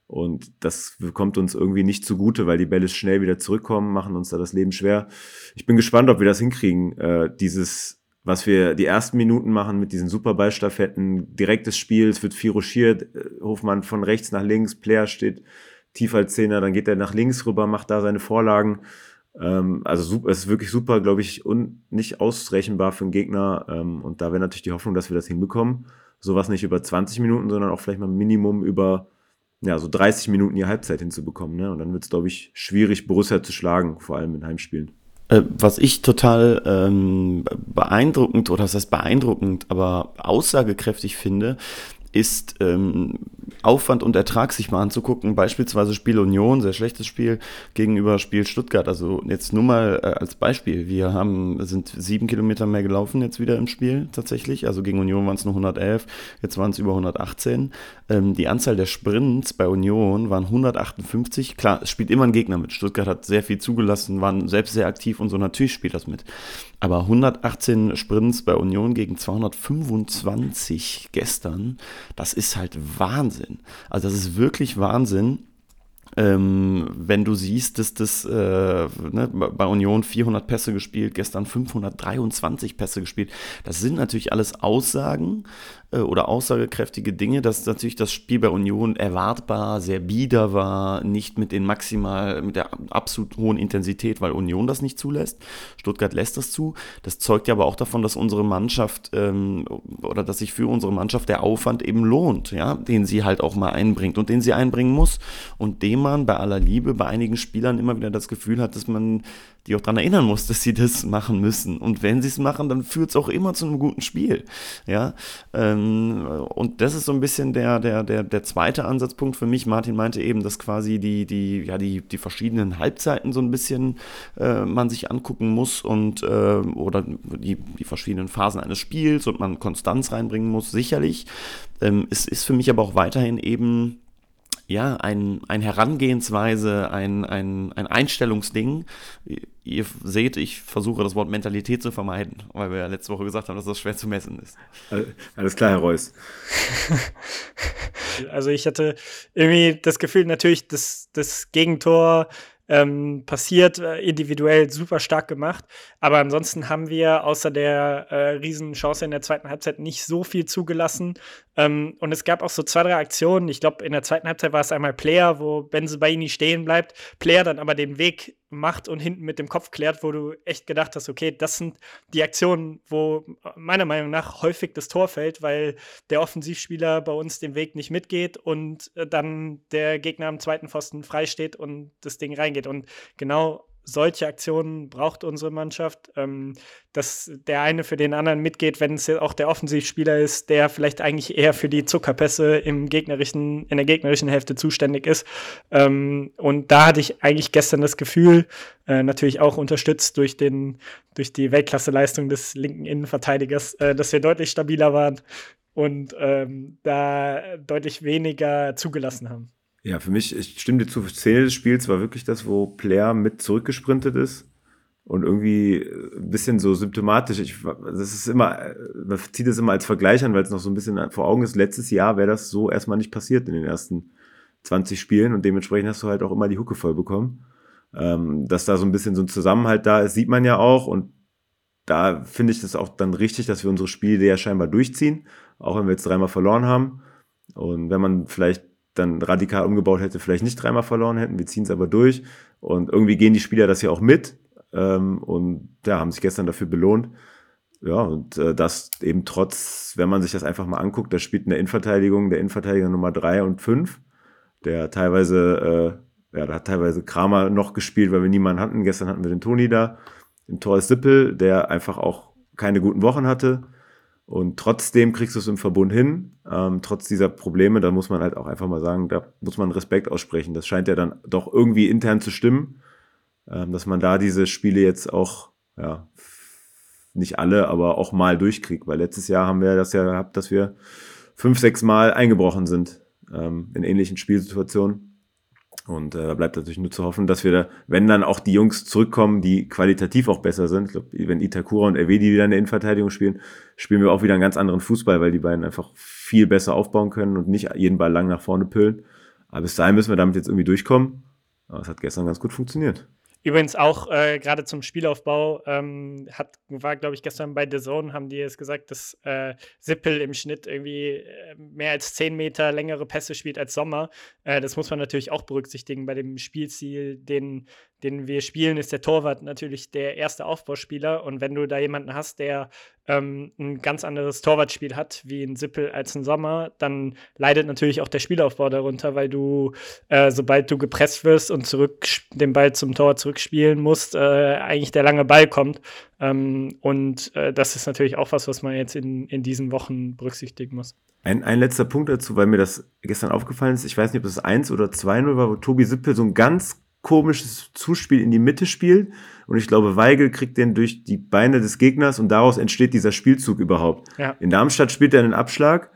Und das kommt uns irgendwie nicht zugute, weil die Bälle schnell wieder zurückkommen, machen uns da das Leben schwer. Ich bin gespannt, ob wir das hinkriegen, äh, dieses was wir die ersten Minuten machen mit diesen Superballstaffetten, direktes Spiel, es wird viel ruschiert, äh, Hofmann von rechts nach links, Player steht tief als Zehner, dann geht er nach links rüber, macht da seine Vorlagen. Ähm, also es ist wirklich super, glaube ich, und nicht ausrechenbar für einen Gegner. Ähm, und da wäre natürlich die Hoffnung, dass wir das hinbekommen. sowas nicht über 20 Minuten, sondern auch vielleicht mal Minimum über ja, so 30 Minuten die Halbzeit hinzubekommen. Ne? Und dann wird es, glaube ich, schwierig, Borussia zu schlagen, vor allem in Heimspielen. Äh, was ich total ähm, beeindruckend, oder das heißt beeindruckend, aber aussagekräftig finde, ist ähm, Aufwand und Ertrag sich mal anzugucken. Beispielsweise Spiel Union, sehr schlechtes Spiel gegenüber Spiel Stuttgart. Also jetzt nur mal äh, als Beispiel. Wir haben, sind sieben Kilometer mehr gelaufen jetzt wieder im Spiel tatsächlich. Also gegen Union waren es nur 111, jetzt waren es über 118. Ähm, die Anzahl der Sprints bei Union waren 158. Klar, es spielt immer ein Gegner mit. Stuttgart hat sehr viel zugelassen, waren selbst sehr aktiv und so. Natürlich spielt das mit. Aber 118 Sprints bei Union gegen 225 gestern, das ist halt Wahnsinn. Also das ist wirklich Wahnsinn. Ähm, wenn du siehst, dass das äh, ne, bei Union 400 Pässe gespielt, gestern 523 Pässe gespielt, das sind natürlich alles Aussagen, äh, oder aussagekräftige Dinge, dass natürlich das Spiel bei Union erwartbar sehr bieder war, nicht mit den maximal, mit der absolut hohen Intensität, weil Union das nicht zulässt. Stuttgart lässt das zu. Das zeugt ja aber auch davon, dass unsere Mannschaft ähm, oder dass sich für unsere Mannschaft der Aufwand eben lohnt, ja, den sie halt auch mal einbringt und den sie einbringen muss und dem man bei aller Liebe bei einigen Spielern immer wieder das Gefühl hat, dass man die auch daran erinnern muss, dass sie das machen müssen. Und wenn sie es machen, dann führt es auch immer zu einem guten Spiel. Ja, ähm, und das ist so ein bisschen der, der, der, der zweite Ansatzpunkt für mich. Martin meinte eben, dass quasi die, die, ja, die, die verschiedenen Halbzeiten so ein bisschen äh, man sich angucken muss und äh, oder die, die verschiedenen Phasen eines Spiels und man Konstanz reinbringen muss, sicherlich. Ähm, es ist für mich aber auch weiterhin eben ja, ein, ein Herangehensweise, ein, ein, ein Einstellungsding. Ihr seht, ich versuche das Wort Mentalität zu vermeiden, weil wir ja letzte Woche gesagt haben, dass das schwer zu messen ist. Alles klar, Herr Reus. <laughs> Also ich hatte irgendwie das Gefühl, natürlich, dass das Gegentor ähm, passiert, äh, individuell super stark gemacht. Aber ansonsten haben wir außer der äh, Riesenchance in der zweiten Halbzeit nicht so viel zugelassen. Ähm, und es gab auch so zwei, drei Aktionen. Ich glaube, in der zweiten Halbzeit war es einmal Player, wo Benzebaini stehen bleibt, Player dann aber den Weg macht und hinten mit dem Kopf klärt, wo du echt gedacht hast, okay, das sind die Aktionen, wo meiner Meinung nach häufig das Tor fällt, weil der Offensivspieler bei uns den Weg nicht mitgeht und äh, dann der Gegner am zweiten Pfosten freisteht und das Ding reingeht. Und genau solche Aktionen braucht unsere Mannschaft, ähm, dass der eine für den anderen mitgeht, wenn es auch der Offensivspieler ist, der vielleicht eigentlich eher für die Zuckerpässe im gegnerischen, in der gegnerischen Hälfte zuständig ist. Ähm, und da hatte ich eigentlich gestern das Gefühl, äh, natürlich auch unterstützt durch den, durch die Weltklasseleistung des linken Innenverteidigers, äh, dass wir deutlich stabiler waren und ähm, da deutlich weniger zugelassen haben. Ja, für mich, ich stimme dir zu, Szene des Spiels war wirklich das, wo Player mit zurückgesprintet ist und irgendwie ein bisschen so symptomatisch. Ich, das ist immer, man zieht es immer als Vergleich an, weil es noch so ein bisschen vor Augen ist. Letztes Jahr wäre das so erstmal nicht passiert in den ersten 20 Spielen und dementsprechend hast du halt auch immer die Hucke voll bekommen. Ähm, dass da so ein bisschen so ein Zusammenhalt da ist, sieht man ja auch und da finde ich das auch dann richtig, dass wir unsere Spiele ja scheinbar durchziehen, auch wenn wir jetzt dreimal verloren haben. Und wenn man vielleicht dann radikal umgebaut hätte, vielleicht nicht dreimal verloren hätten. Wir ziehen es aber durch. Und irgendwie gehen die Spieler das ja auch mit. Ähm, und ja, haben sich gestern dafür belohnt. Ja, und äh, das eben trotz, wenn man sich das einfach mal anguckt, da spielt in der Innenverteidigung der Innenverteidiger Nummer drei und fünf, der teilweise, äh, ja, da hat teilweise Kramer noch gespielt, weil wir niemanden hatten. Gestern hatten wir den Toni da. Im Tor ist Sippel, der einfach auch keine guten Wochen hatte. Und trotzdem kriegst du es im Verbund hin, ähm, trotz dieser Probleme, da muss man halt auch einfach mal sagen, da muss man Respekt aussprechen. Das scheint ja dann doch irgendwie intern zu stimmen, ähm, dass man da diese Spiele jetzt auch, ja, nicht alle, aber auch mal durchkriegt. Weil letztes Jahr haben wir das ja gehabt, dass wir fünf, sechs Mal eingebrochen sind ähm, in ähnlichen Spielsituationen. Und äh, da bleibt natürlich nur zu hoffen, dass wir da, wenn dann auch die Jungs zurückkommen, die qualitativ auch besser sind, ich glaub, wenn Itakura und Erwedi wieder in der Innenverteidigung spielen, spielen wir auch wieder einen ganz anderen Fußball, weil die beiden einfach viel besser aufbauen können und nicht jeden Ball lang nach vorne püllen. Aber bis dahin müssen wir damit jetzt irgendwie durchkommen. Aber es hat gestern ganz gut funktioniert. Übrigens auch äh, gerade zum Spielaufbau ähm, hat, war, glaube ich, gestern bei The Zone, haben die es gesagt, dass äh, Sippel im Schnitt irgendwie äh, mehr als 10 Meter längere Pässe spielt als Sommer. Äh, das muss man natürlich auch berücksichtigen bei dem Spielziel, den, den wir spielen, ist der Torwart natürlich der erste Aufbauspieler. Und wenn du da jemanden hast, der ähm, ein ganz anderes Torwartspiel hat, wie ein Sippel als ein Sommer, dann leidet natürlich auch der Spielaufbau darunter, weil du, äh, sobald du gepresst wirst und zurück den Ball zum Tor zurück zurückspielen musst, äh, eigentlich der lange Ball kommt. Ähm, und äh, das ist natürlich auch was, was man jetzt in, in diesen Wochen berücksichtigen muss. Ein, ein letzter Punkt dazu, weil mir das gestern aufgefallen ist. Ich weiß nicht, ob das 1 oder 2-0 war, wo Tobi Sippel so ein ganz komisches Zuspiel in die Mitte spielt. Und ich glaube, Weigel kriegt den durch die Beine des Gegners und daraus entsteht dieser Spielzug überhaupt. Ja. In Darmstadt spielt er einen Abschlag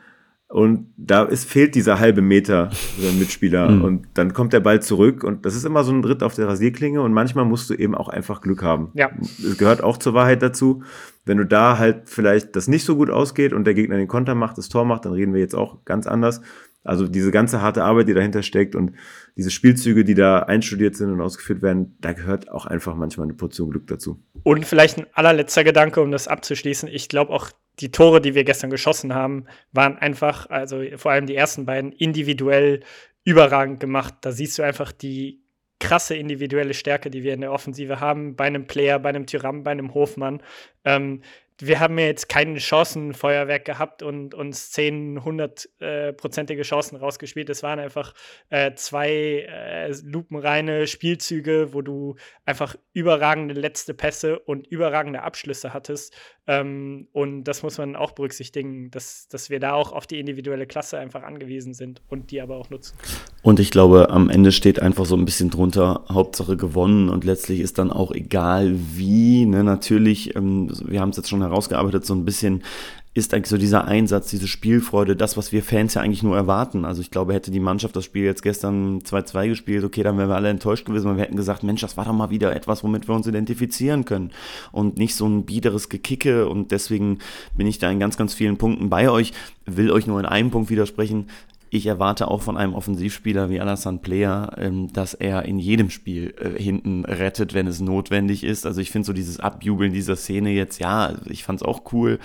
und da ist, fehlt dieser halbe Meter für den Mitspieler. Mhm. Und dann kommt der Ball zurück. Und das ist immer so ein Ritt auf der Rasierklinge. Und manchmal musst du eben auch einfach Glück haben. Ja. Es gehört auch zur Wahrheit dazu. Wenn du da halt vielleicht das nicht so gut ausgeht und der Gegner den Konter macht, das Tor macht, dann reden wir jetzt auch ganz anders. Also diese ganze harte Arbeit, die dahinter steckt und diese Spielzüge, die da einstudiert sind und ausgeführt werden, da gehört auch einfach manchmal eine Portion Glück dazu. Und vielleicht ein allerletzter Gedanke, um das abzuschließen. Ich glaube auch, die Tore, die wir gestern geschossen haben, waren einfach, also vor allem die ersten beiden, individuell überragend gemacht. Da siehst du einfach die krasse individuelle Stärke, die wir in der Offensive haben, bei einem Player, bei einem Tyram, bei einem Hofmann. Ähm, wir haben ja jetzt keine Chancenfeuerwerk gehabt und uns 10, 100-prozentige äh, Chancen rausgespielt. Es waren einfach äh, zwei äh, lupenreine Spielzüge, wo du einfach überragende letzte Pässe und überragende Abschlüsse hattest. Ähm, und das muss man auch berücksichtigen, dass, dass wir da auch auf die individuelle Klasse einfach angewiesen sind und die aber auch nutzen. Und ich glaube, am Ende steht einfach so ein bisschen drunter, Hauptsache gewonnen und letztlich ist dann auch egal wie. Ne? Natürlich, ähm, wir haben es jetzt schon herausgearbeitet, so ein bisschen ist eigentlich so dieser Einsatz, diese Spielfreude, das, was wir Fans ja eigentlich nur erwarten. Also ich glaube, hätte die Mannschaft das Spiel jetzt gestern 2-2 gespielt, okay, dann wären wir alle enttäuscht gewesen, weil wir hätten gesagt, Mensch, das war doch mal wieder etwas, womit wir uns identifizieren können. Und nicht so ein biederes Gekicke und deswegen bin ich da in ganz, ganz vielen Punkten bei euch, will euch nur in einem Punkt widersprechen, ich erwarte auch von einem Offensivspieler wie Alassane Player, ähm, dass er in jedem Spiel äh, hinten rettet, wenn es notwendig ist. Also ich finde so dieses Abjubeln dieser Szene jetzt, ja, ich fand es auch cool,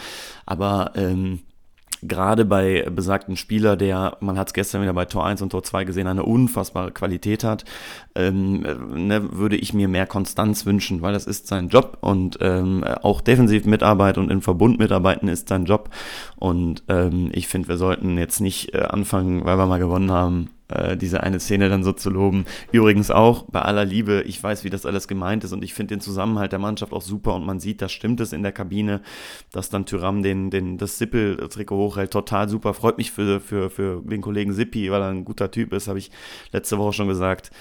aber ähm, gerade bei besagten Spieler, der, man hat es gestern wieder bei Tor 1 und Tor 2 gesehen, eine unfassbare Qualität hat, ähm, ne, würde ich mir mehr Konstanz wünschen, weil das ist sein Job und ähm, auch defensiv mitarbeit und im Verbund mitarbeiten ist sein Job. Und ähm, ich finde, wir sollten jetzt nicht äh, anfangen, weil wir mal gewonnen haben, äh, diese eine Szene dann so zu loben. Übrigens auch bei aller Liebe, ich weiß, wie das alles gemeint ist und ich finde den Zusammenhalt der Mannschaft auch super und man sieht, da stimmt es in der Kabine, dass dann Tyram den, den, das Sippel-Trikot hochhält, total super. Freut mich für, für, für den Kollegen Sippi, weil er ein guter Typ ist, habe ich letzte Woche schon gesagt.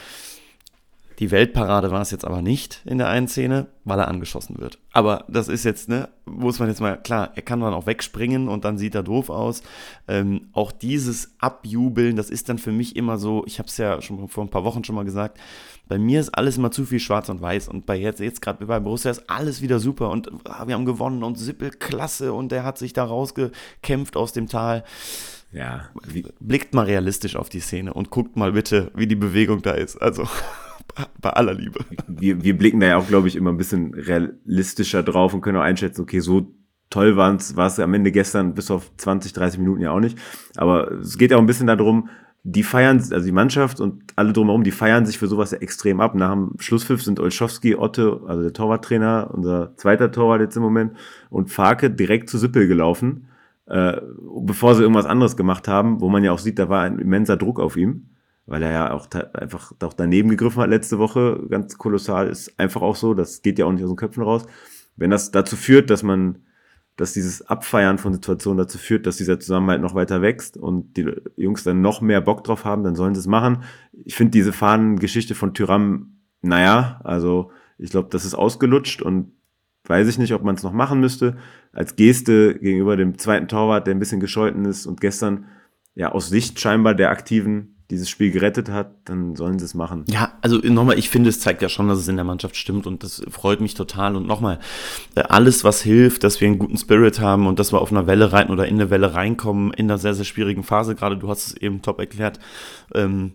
Die Weltparade war es jetzt aber nicht in der einen Szene, weil er angeschossen wird. Aber das ist jetzt, ne, muss man jetzt mal, klar, er kann dann auch wegspringen und dann sieht er doof aus. Ähm, auch dieses Abjubeln, das ist dann für mich immer so, ich habe es ja schon vor ein paar Wochen schon mal gesagt, bei mir ist alles immer zu viel schwarz und weiß und bei jetzt, jetzt gerade bei Borussia ist alles wieder super und ah, wir haben gewonnen und Sippel klasse und der hat sich da rausgekämpft aus dem Tal. Ja. Blickt mal realistisch auf die Szene und guckt mal bitte, wie die Bewegung da ist. Also bei aller Liebe. Wir, wir blicken da ja auch, glaube ich, immer ein bisschen realistischer drauf und können auch einschätzen, okay, so toll war es am Ende gestern bis auf 20, 30 Minuten ja auch nicht. Aber es geht ja auch ein bisschen darum, die feiern, also die Mannschaft und alle drumherum, die feiern sich für sowas ja extrem ab. Nach dem Schlusspfiff sind Olschowski, Otte, also der Torwarttrainer, unser zweiter Torwart jetzt im Moment, und Farke direkt zu Sippel gelaufen, äh, bevor sie irgendwas anderes gemacht haben, wo man ja auch sieht, da war ein immenser Druck auf ihm weil er ja auch einfach auch daneben gegriffen hat letzte Woche, ganz kolossal, ist einfach auch so, das geht ja auch nicht aus den Köpfen raus. Wenn das dazu führt, dass man, dass dieses Abfeiern von Situationen dazu führt, dass dieser Zusammenhalt noch weiter wächst und die Jungs dann noch mehr Bock drauf haben, dann sollen sie es machen. Ich finde diese Fahnengeschichte von Tyram, naja, also ich glaube, das ist ausgelutscht und weiß ich nicht, ob man es noch machen müsste. Als Geste gegenüber dem zweiten Torwart, der ein bisschen gescholten ist und gestern ja aus Sicht scheinbar der Aktiven dieses Spiel gerettet hat, dann sollen sie es machen. Ja, also nochmal, ich finde, es zeigt ja schon, dass es in der Mannschaft stimmt und das freut mich total. Und nochmal, äh, alles, was hilft, dass wir einen guten Spirit haben und dass wir auf einer Welle reiten oder in eine Welle reinkommen, in einer sehr, sehr schwierigen Phase, gerade du hast es eben top erklärt, ähm,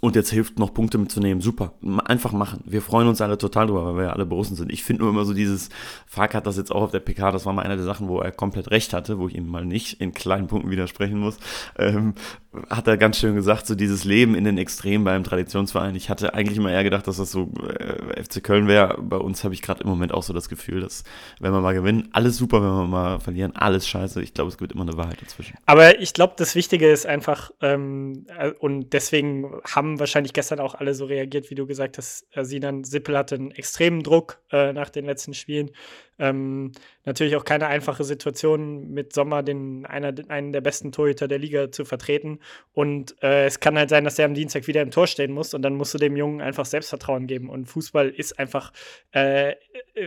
und jetzt hilft noch Punkte mitzunehmen. Super, einfach machen. Wir freuen uns alle total drüber, weil wir ja alle Borussen sind. Ich finde nur immer so dieses, Fark hat das jetzt auch auf der PK, das war mal eine der Sachen, wo er komplett recht hatte, wo ich ihm mal nicht in kleinen Punkten widersprechen muss. Ähm, hat er ganz schön gesagt, so dieses Leben in den Extremen beim Traditionsverein. Ich hatte eigentlich immer eher gedacht, dass das so äh, FC Köln wäre. Bei uns habe ich gerade im Moment auch so das Gefühl, dass wenn wir mal gewinnen, alles super, wenn wir mal verlieren, alles scheiße. Ich glaube, es gibt immer eine Wahrheit dazwischen. Aber ich glaube, das Wichtige ist einfach, ähm, äh, und deswegen haben wahrscheinlich gestern auch alle so reagiert, wie du gesagt hast, äh, Sinan Sippel hatte einen extremen Druck äh, nach den letzten Spielen. Ähm, natürlich auch keine einfache Situation, mit Sommer den, einer, einen der besten Torhüter der Liga zu vertreten. Und äh, es kann halt sein, dass er am Dienstag wieder im Tor stehen muss und dann musst du dem Jungen einfach Selbstvertrauen geben. Und Fußball ist einfach, äh,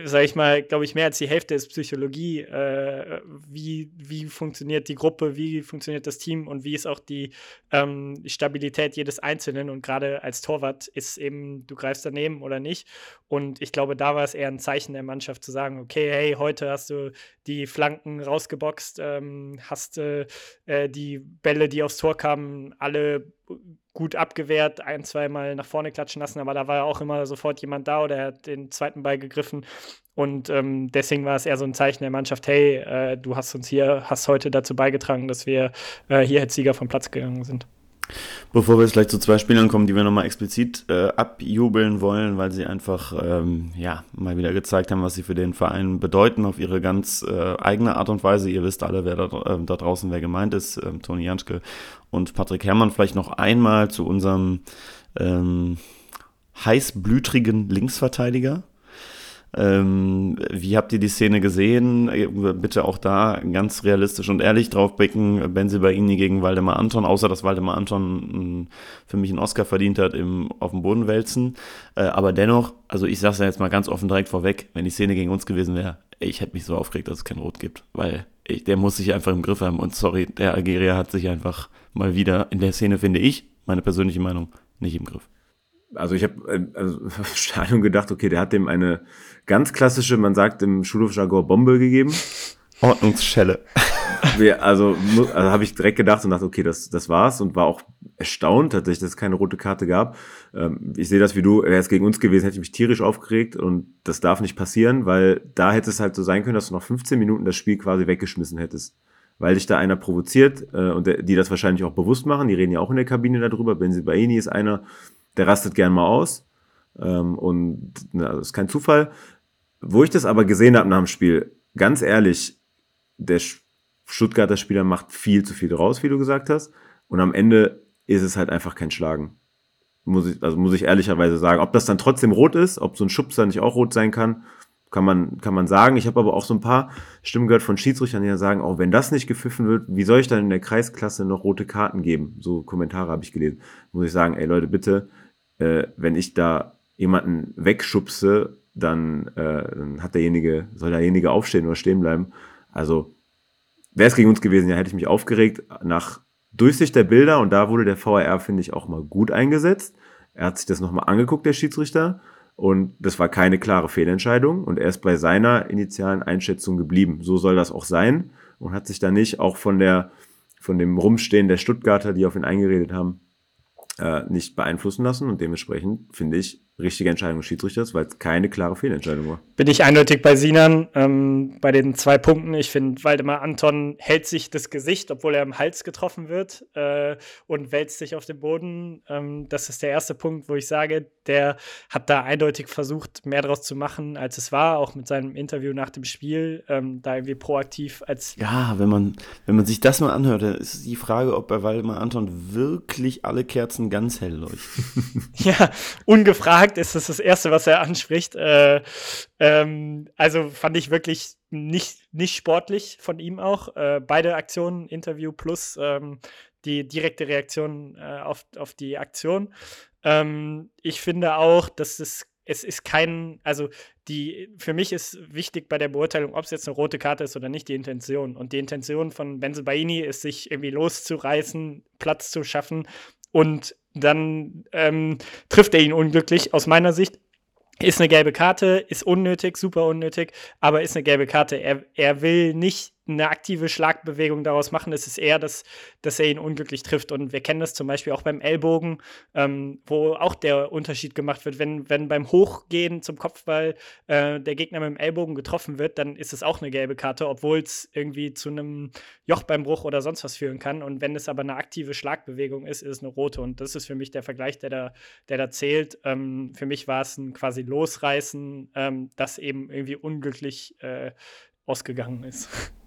sag ich mal, glaube ich, mehr als die Hälfte ist Psychologie. Äh, wie, wie funktioniert die Gruppe, wie funktioniert das Team und wie ist auch die ähm, Stabilität jedes Einzelnen. Und gerade als Torwart ist eben, du greifst daneben oder nicht. Und ich glaube, da war es eher ein Zeichen der Mannschaft zu sagen, okay, hey, heute hast du die Flanken rausgeboxt, ähm, hast äh, die Bälle, die aufs Tor kamen, alle gut abgewehrt, ein, zweimal nach vorne klatschen lassen, aber da war ja auch immer sofort jemand da oder er hat den zweiten Ball gegriffen. Und ähm, deswegen war es eher so ein Zeichen der Mannschaft, hey, äh, du hast uns hier, hast heute dazu beigetragen, dass wir äh, hier als Sieger vom Platz gegangen sind. Bevor wir jetzt gleich zu zwei Spielern kommen, die wir nochmal explizit äh, abjubeln wollen, weil sie einfach ähm, ja mal wieder gezeigt haben, was sie für den Verein bedeuten, auf ihre ganz äh, eigene Art und Weise. Ihr wisst alle, wer da, äh, da draußen wer gemeint ist, ähm, Toni Janschke und Patrick Herrmann. Vielleicht noch einmal zu unserem ähm, heißblütrigen Linksverteidiger. Ähm, wie habt ihr die Szene gesehen? Bitte auch da ganz realistisch und ehrlich drauf blicken. Benzibaini gegen Waldemar Anton, außer dass Waldemar Anton für mich einen Oscar verdient hat im auf dem Boden wälzen. Äh, aber dennoch, also ich sag's ja jetzt mal ganz offen direkt vorweg, wenn die Szene gegen uns gewesen wäre, ich hätte mich so aufgeregt, dass es kein Rot gibt, weil ich, der muss sich einfach im Griff haben. Und sorry, der Algerier hat sich einfach mal wieder in der Szene, finde ich, meine persönliche Meinung, nicht im Griff also ich habe äh, also <laughs> Stadion gedacht, okay, der hat dem eine ganz klassische, man sagt im Schulhofjargon Bombe gegeben. Ordnungsschelle. <laughs> also, also habe ich direkt gedacht und dachte, okay, das, das war's und war auch erstaunt tatsächlich, dass es keine rote Karte gab. Ähm, ich sehe das wie du, wäre es gegen uns gewesen, hätte ich mich tierisch aufgeregt und das darf nicht passieren, weil da hätte es halt so sein können, dass du nach 15 Minuten das Spiel quasi weggeschmissen hättest. Weil dich da einer provoziert äh, und die das wahrscheinlich auch bewusst machen, die reden ja auch in der Kabine darüber. Benzibaini ist einer, der rastet gern mal aus. Ähm, und na, das ist kein Zufall. Wo ich das aber gesehen habe nach dem Spiel, ganz ehrlich, der Stuttgarter Spieler macht viel zu viel draus, wie du gesagt hast. Und am Ende ist es halt einfach kein Schlagen. Muss ich, also muss ich ehrlicherweise sagen. Ob das dann trotzdem rot ist, ob so ein Schubser nicht auch rot sein kann, kann man, kann man sagen. Ich habe aber auch so ein paar Stimmen gehört von Schiedsrichtern, die sagen, auch wenn das nicht gepfiffen wird, wie soll ich dann in der Kreisklasse noch rote Karten geben? So Kommentare habe ich gelesen. Muss ich sagen, ey Leute, bitte, äh, wenn ich da jemanden wegschubse, dann, äh, dann hat derjenige, soll derjenige aufstehen oder stehen bleiben. Also wäre es gegen uns gewesen, ja, hätte ich mich aufgeregt. Nach Durchsicht der Bilder, und da wurde der VRR, finde ich, auch mal gut eingesetzt. Er hat sich das nochmal angeguckt, der Schiedsrichter, und das war keine klare Fehlentscheidung. Und er ist bei seiner initialen Einschätzung geblieben. So soll das auch sein. Und hat sich da nicht auch von der, von dem Rumstehen der Stuttgarter, die auf ihn eingeredet haben, äh, nicht beeinflussen lassen. Und dementsprechend finde ich richtige Entscheidung des Schiedsrichters, weil es keine klare Fehlentscheidung war. Bin ich eindeutig bei Sinan ähm, bei den zwei Punkten. Ich finde, Waldemar Anton hält sich das Gesicht, obwohl er im Hals getroffen wird äh, und wälzt sich auf den Boden. Ähm, das ist der erste Punkt, wo ich sage, der hat da eindeutig versucht, mehr draus zu machen, als es war, auch mit seinem Interview nach dem Spiel, ähm, da irgendwie proaktiv als. Ja, wenn man, wenn man sich das mal anhört, dann ist die Frage, ob bei Waldemar Anton wirklich alle Kerzen ganz hell leuchten. <laughs> ja, ungefragt sagt, ist das das Erste, was er anspricht. Äh, ähm, also fand ich wirklich nicht, nicht sportlich von ihm auch. Äh, beide Aktionen, Interview plus ähm, die direkte Reaktion äh, auf, auf die Aktion. Ähm, ich finde auch, dass es es ist kein, also die, für mich ist wichtig bei der Beurteilung, ob es jetzt eine rote Karte ist oder nicht, die Intention. Und die Intention von Benzobaini ist, sich irgendwie loszureißen, Platz zu schaffen und dann ähm, trifft er ihn unglücklich, aus meiner Sicht. Ist eine gelbe Karte, ist unnötig, super unnötig, aber ist eine gelbe Karte. Er, er will nicht eine aktive Schlagbewegung daraus machen. Es ist eher, dass, dass er ihn unglücklich trifft. Und wir kennen das zum Beispiel auch beim Ellbogen, ähm, wo auch der Unterschied gemacht wird. Wenn, wenn beim Hochgehen zum Kopfball äh, der Gegner mit dem Ellbogen getroffen wird, dann ist es auch eine gelbe Karte, obwohl es irgendwie zu einem Jochbeinbruch oder sonst was führen kann. Und wenn es aber eine aktive Schlagbewegung ist, ist es eine rote. Und das ist für mich der Vergleich, der da, der da zählt. Ähm, für mich war es ein quasi Losreißen, ähm, das eben irgendwie unglücklich äh, ausgegangen ist. <laughs>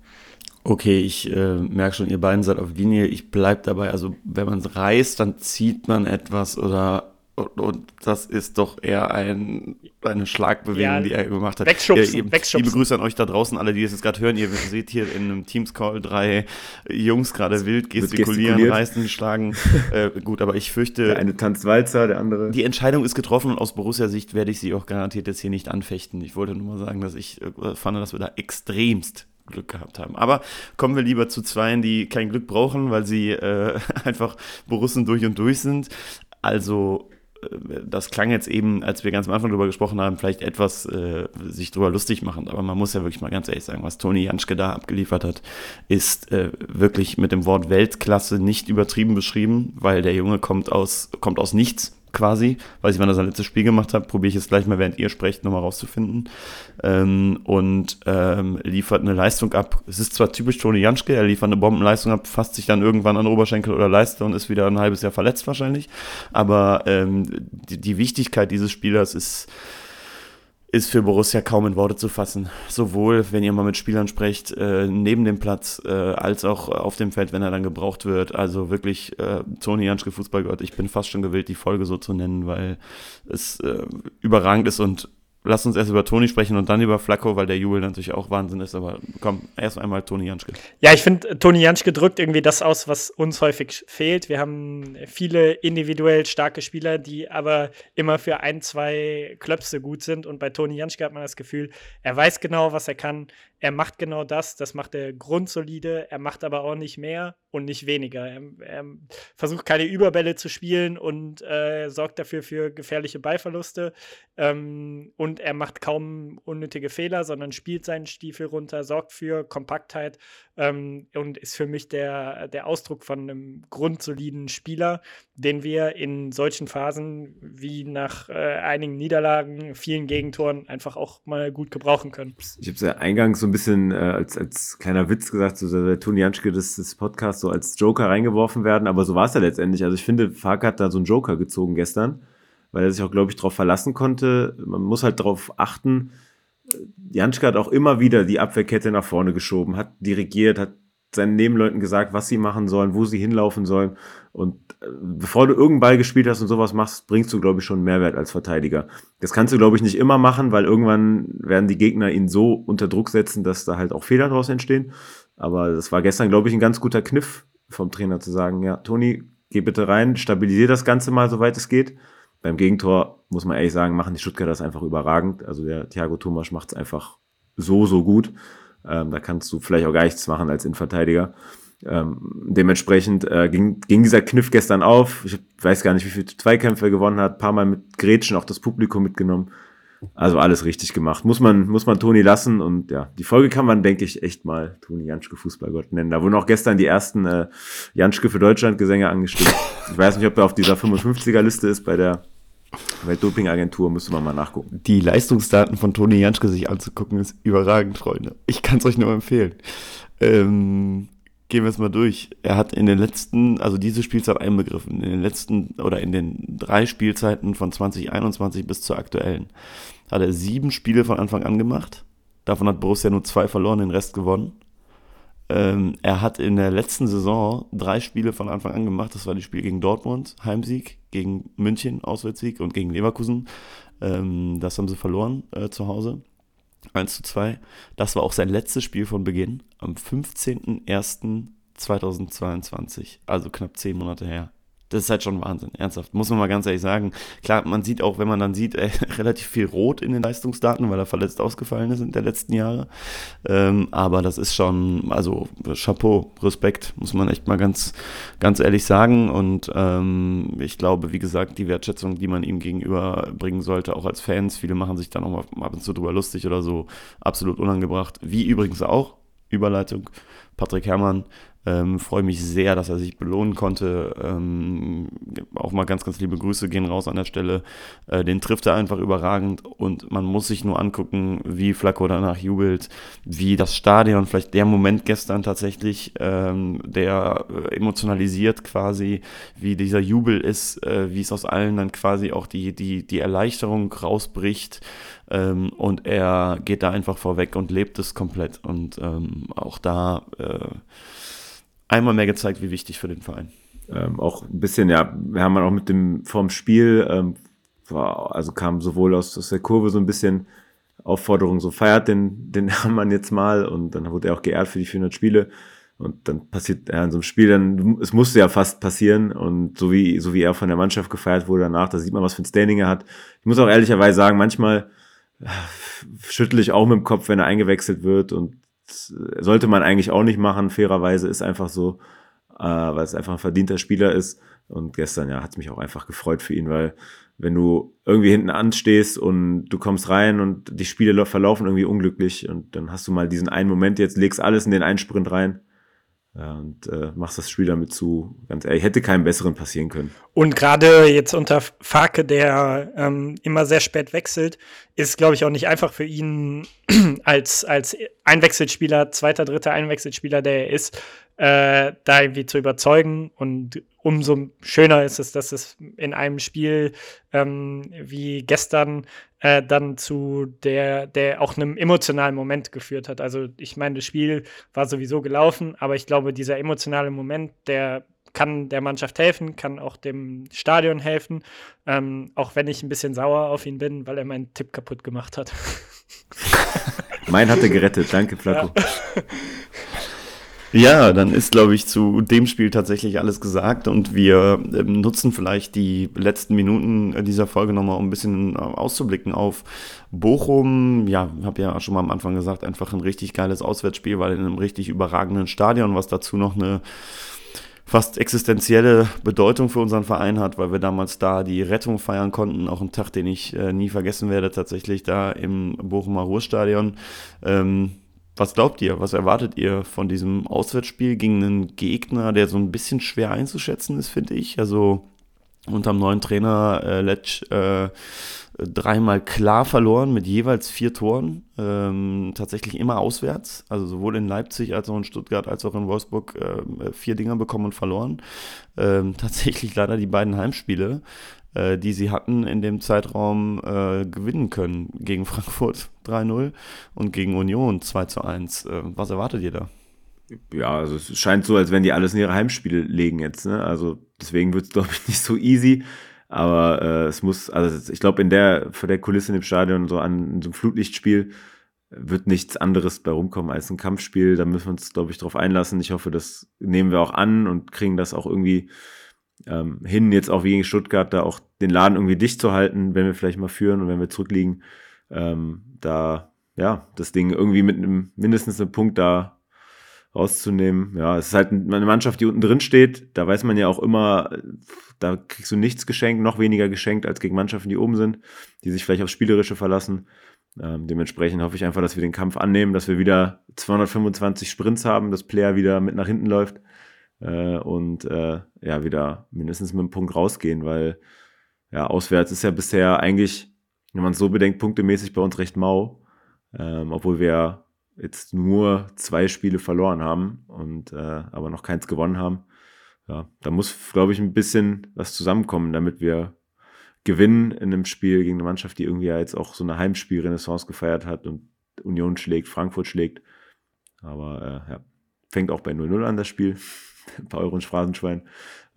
Okay, ich äh, merke schon, ihr beiden seid auf Linie. Ich bleibe dabei. Also, wenn man es reißt, dann zieht man etwas oder. Und, und das ist doch eher ein, eine Schlagbewegung, Ja, die er gemacht hat. wegschubsen, Ihr- ihr- wegschubsen. Liebe Grüße an euch da draußen, alle, die das jetzt gerade hören. Ihr seht hier in einem Teams-Call drei Jungs gerade wild gestikulieren, reißen, schlagen. äh, gut, aber ich fürchte. Der eine tanzt Walzer, der andere. Die Entscheidung ist getroffen und aus Borussia-Sicht werde ich sie auch garantiert jetzt hier nicht anfechten. Ich wollte nur mal sagen, dass ich äh, fand, dass wir da extremst Glück gehabt haben. Aber kommen wir lieber zu Zweien, die kein Glück brauchen, weil sie äh, <laughs> einfach Borussen durch und durch sind. Also äh, das klang jetzt eben, als wir ganz am Anfang drüber gesprochen haben, vielleicht etwas äh, sich drüber lustig machen. Aber man muss ja wirklich mal ganz ehrlich sagen, was Toni Janschke da abgeliefert hat, ist äh, wirklich mit dem Wort Weltklasse nicht übertrieben beschrieben, weil der Junge kommt aus, kommt aus nichts quasi. Weiß ich, wann er sein letztes Spiel gemacht hat, probiere ich jetzt gleich mal, während ihr sprecht, nochmal rauszufinden. Ähm, und ähm, liefert eine Leistung ab. Es ist zwar typisch Toni Janschke, er liefert eine Bombenleistung ab, fasst sich dann irgendwann an Oberschenkel oder Leiste und ist wieder ein halbes Jahr verletzt wahrscheinlich. Aber ähm, die, die Wichtigkeit dieses Spielers ist ist für Borussia kaum in Worte zu fassen. Sowohl, wenn ihr mal mit Spielern sprecht, äh, neben dem Platz, äh, als auch auf dem Feld, wenn er dann gebraucht wird. Also wirklich, äh, Toni Janschke Fußballgott, ich bin fast schon gewillt, die Folge so zu nennen, weil es äh, überragend ist und Lass uns erst über Toni sprechen und dann über Flacco, weil der Jubel natürlich auch Wahnsinn ist. Aber komm, erst einmal Toni Janschke. Ja, ich finde, Toni Janschke drückt irgendwie das aus, was uns häufig fehlt. Wir haben viele individuell starke Spieler, die aber immer für ein, zwei Klöpse gut sind. Und bei Toni Janschke hat man das Gefühl, er weiß genau, was er kann. Er macht genau das. Das macht er grundsolide. Er macht aber auch nicht mehr und nicht weniger. Er, er versucht keine Überbälle zu spielen und äh, sorgt dafür für gefährliche Ballverluste. Ähm, und er macht kaum unnötige Fehler, sondern spielt seinen Stiefel runter, sorgt für Kompaktheit ähm, und ist für mich der, der Ausdruck von einem grundsoliden Spieler, den wir in solchen Phasen wie nach äh, einigen Niederlagen, vielen Gegentoren einfach auch mal gut gebrauchen können. Ich habe es ja eingangs so ein bisschen äh, als, als kleiner Witz gesagt, so der Toni Janschke des, des Podcasts als Joker reingeworfen werden, aber so war es ja letztendlich. Also ich finde, Fark hat da so einen Joker gezogen gestern, weil er sich auch, glaube ich, darauf verlassen konnte. Man muss halt darauf achten, Janschke hat auch immer wieder die Abwehrkette nach vorne geschoben, hat dirigiert, hat seinen Nebenleuten gesagt, was sie machen sollen, wo sie hinlaufen sollen. Und äh, bevor du irgendeinen Ball gespielt hast und sowas machst, bringst du, glaube ich, schon einen Mehrwert als Verteidiger. Das kannst du, glaube ich, nicht immer machen, weil irgendwann werden die Gegner ihn so unter Druck setzen, dass da halt auch Fehler draus entstehen. Aber das war gestern, glaube ich, ein ganz guter Kniff vom Trainer zu sagen, ja, Toni, geh bitte rein, stabilisier das Ganze mal, soweit es geht. Beim Gegentor, muss man ehrlich sagen, machen die Stuttgarter das einfach überragend. Also der Thiago Thomas macht es einfach so, so gut. Ähm, da kannst du vielleicht auch gar nichts machen als Innenverteidiger. Ähm, dementsprechend äh, ging, ging dieser Kniff gestern auf. Ich weiß gar nicht, wie viele Zweikämpfe er gewonnen hat. paar Mal mit Gretchen auch das Publikum mitgenommen. Also alles richtig gemacht. Muss man, muss man Toni lassen. Und ja, die Folge kann man, denke ich, echt mal Toni Janschke Fußballgott nennen. Da wurden auch gestern die ersten äh, Janschke für Deutschland Gesänge angestimmt. Ich weiß nicht, ob er auf dieser 55er-Liste ist bei der Weltdopingagentur. Müsste man mal nachgucken. Die Leistungsdaten von Toni Janschke sich anzugucken, ist überragend, Freunde. Ich kann es euch nur empfehlen. Ähm, gehen wir es mal durch. Er hat in den letzten, also diese Spielzeit einbegriffen, in den letzten oder in den drei Spielzeiten von 2021 bis zur aktuellen, hat er sieben Spiele von Anfang an gemacht. Davon hat Borussia nur zwei verloren, den Rest gewonnen. Ähm, er hat in der letzten Saison drei Spiele von Anfang an gemacht. Das war das Spiel gegen Dortmund, Heimsieg, gegen München, Auswärtssieg und gegen Leverkusen. Ähm, das haben sie verloren äh, zu Hause. 1 zu 2. Das war auch sein letztes Spiel von Beginn am 15.01.2022, also knapp zehn Monate her. Das ist halt schon Wahnsinn, ernsthaft. Muss man mal ganz ehrlich sagen. Klar, man sieht auch, wenn man dann sieht, äh, <laughs> relativ viel Rot in den Leistungsdaten, weil er verletzt ausgefallen ist in der letzten Jahre. Ähm, aber das ist schon, also Chapeau, Respekt, muss man echt mal ganz, ganz ehrlich sagen. Und ähm, ich glaube, wie gesagt, die Wertschätzung, die man ihm gegenüber bringen sollte, auch als Fans, viele machen sich dann auch mal ab und zu drüber lustig oder so, absolut unangebracht. Wie übrigens auch Überleitung. Patrick Herrmann ähm, Freue mich sehr, dass er sich belohnen konnte. Ähm, auch mal ganz, ganz liebe Grüße gehen raus an der Stelle. Äh, den trifft er einfach überragend und man muss sich nur angucken, wie Flacco danach jubelt, wie das Stadion, vielleicht der Moment gestern tatsächlich, ähm, der äh, emotionalisiert quasi, wie dieser Jubel ist, äh, wie es aus allen dann quasi auch die, die, die Erleichterung rausbricht. Ähm, und er geht da einfach vorweg und lebt es komplett. Und ähm, auch da äh, einmal mehr gezeigt, wie wichtig für den Verein. Ähm, auch ein bisschen, ja, wir haben auch mit dem vorm Spiel, ähm, war, also kam sowohl aus, aus der Kurve so ein bisschen Aufforderung, so feiert den, den <laughs> Hermann jetzt mal und dann wurde er auch geehrt für die 400 Spiele. Und dann passiert ja in so einem Spiel dann, es musste ja fast passieren und so wie, so wie er von der Mannschaft gefeiert wurde danach, da sieht man, was für ein Standing er hat. Ich muss auch ehrlicherweise sagen, manchmal äh, schüttle ich auch mit dem Kopf, wenn er eingewechselt wird und sollte man eigentlich auch nicht machen. Fairerweise ist einfach so, äh, weil es einfach ein verdienter Spieler ist. Und gestern, ja, hat es mich auch einfach gefreut für ihn, weil wenn du irgendwie hinten anstehst und du kommst rein und die Spiele verlaufen irgendwie unglücklich und dann hast du mal diesen einen Moment, jetzt legst alles in den einen Sprint rein und äh, machst das Spiel damit zu. Ganz ehrlich, hätte keinem besseren passieren können. Und gerade jetzt unter Farke, der ähm, immer sehr spät wechselt, ist, glaube ich, auch nicht einfach für ihn <clears throat> als, als Einwechselspieler, zweiter, dritter Einwechselspieler, der er ist, äh, da irgendwie zu überzeugen. Und umso schöner ist es, dass es in einem Spiel ähm, wie gestern äh, dann zu der, der auch einem emotionalen Moment geführt hat. Also ich meine, das Spiel war sowieso gelaufen, aber ich glaube, dieser emotionale Moment, der kann der Mannschaft helfen, kann auch dem Stadion helfen, ähm, auch wenn ich ein bisschen sauer auf ihn bin, weil er meinen Tipp kaputt gemacht hat. mein hatte gerettet, danke Flacco. Ja. Ja, dann ist, glaube ich, zu dem Spiel tatsächlich alles gesagt und wir ähm, nutzen vielleicht die letzten Minuten dieser Folge nochmal, um ein bisschen äh, auszublicken auf Bochum. Ja, habe ja schon mal am Anfang gesagt, einfach ein richtig geiles Auswärtsspiel, weil in einem richtig überragenden Stadion, was dazu noch eine fast existenzielle Bedeutung für unseren Verein hat, weil wir damals da die Rettung feiern konnten. Auch ein Tag, den ich äh, nie vergessen werde, tatsächlich da im Bochumer Ruhrstadion. Ähm, was glaubt ihr? Was erwartet ihr von diesem Auswärtsspiel gegen einen Gegner, der so ein bisschen schwer einzuschätzen ist, finde ich? Also unterm neuen Trainer äh, Letsch äh, dreimal klar verloren mit jeweils vier Toren. Ähm, tatsächlich immer auswärts. Also sowohl in Leipzig als auch in Stuttgart als auch in Wolfsburg äh, vier Dinger bekommen und verloren. Ähm, <laughs> tatsächlich leider die beiden Heimspiele äh, die sie hatten in dem Zeitraum äh, gewinnen können. Gegen Frankfurt <laughs> 3-0 und gegen Union 2-1. Äh, was erwartet ihr da? Ja, also es scheint so, als wenn die alles in ihre Heimspiele legen jetzt. Ne? Also deswegen wird es, glaube ich, <laughs> nicht so easy. Aber äh, es muss, also ich glaube, in der, vor der Kulisse dem Stadion, so an so einem Flutlichtspiel, wird nichts anderes bei rumkommen als ein Kampfspiel. Da müssen wir uns, glaube ich, drauf einlassen. Ich hoffe, das nehmen wir auch an und kriegen das auch irgendwie ähm, hin, jetzt auch gegen Stuttgart, da auch den Laden irgendwie dicht zu halten, wenn wir vielleicht mal führen und wenn wir zurückliegen, ähm, da ja, das Ding irgendwie mit einem mindestens einem Punkt da rauszunehmen. Ja, es ist halt eine Mannschaft, die unten drin steht. Da weiß man ja auch immer, da kriegst du nichts geschenkt, noch weniger geschenkt als gegen Mannschaften, die oben sind, die sich vielleicht aufs Spielerische verlassen. Ähm, dementsprechend hoffe ich einfach, dass wir den Kampf annehmen, dass wir wieder 225 Sprints haben, dass Player wieder mit nach hinten läuft äh, und äh, ja, wieder mindestens mit einem Punkt rausgehen, weil ja, auswärts ist ja bisher eigentlich, wenn man es so bedenkt, punktemäßig bei uns recht mau, ähm, obwohl wir jetzt nur zwei Spiele verloren haben und äh, aber noch keins gewonnen haben. Ja, da muss, glaube ich, ein bisschen was zusammenkommen, damit wir gewinnen in einem Spiel gegen eine Mannschaft, die irgendwie ja jetzt auch so eine Heimspielrenaissance gefeiert hat und Union schlägt, Frankfurt schlägt. Aber äh, ja, fängt auch bei 0-0 an das Spiel. Ein <laughs> paar Euro ins Phrasenschwein.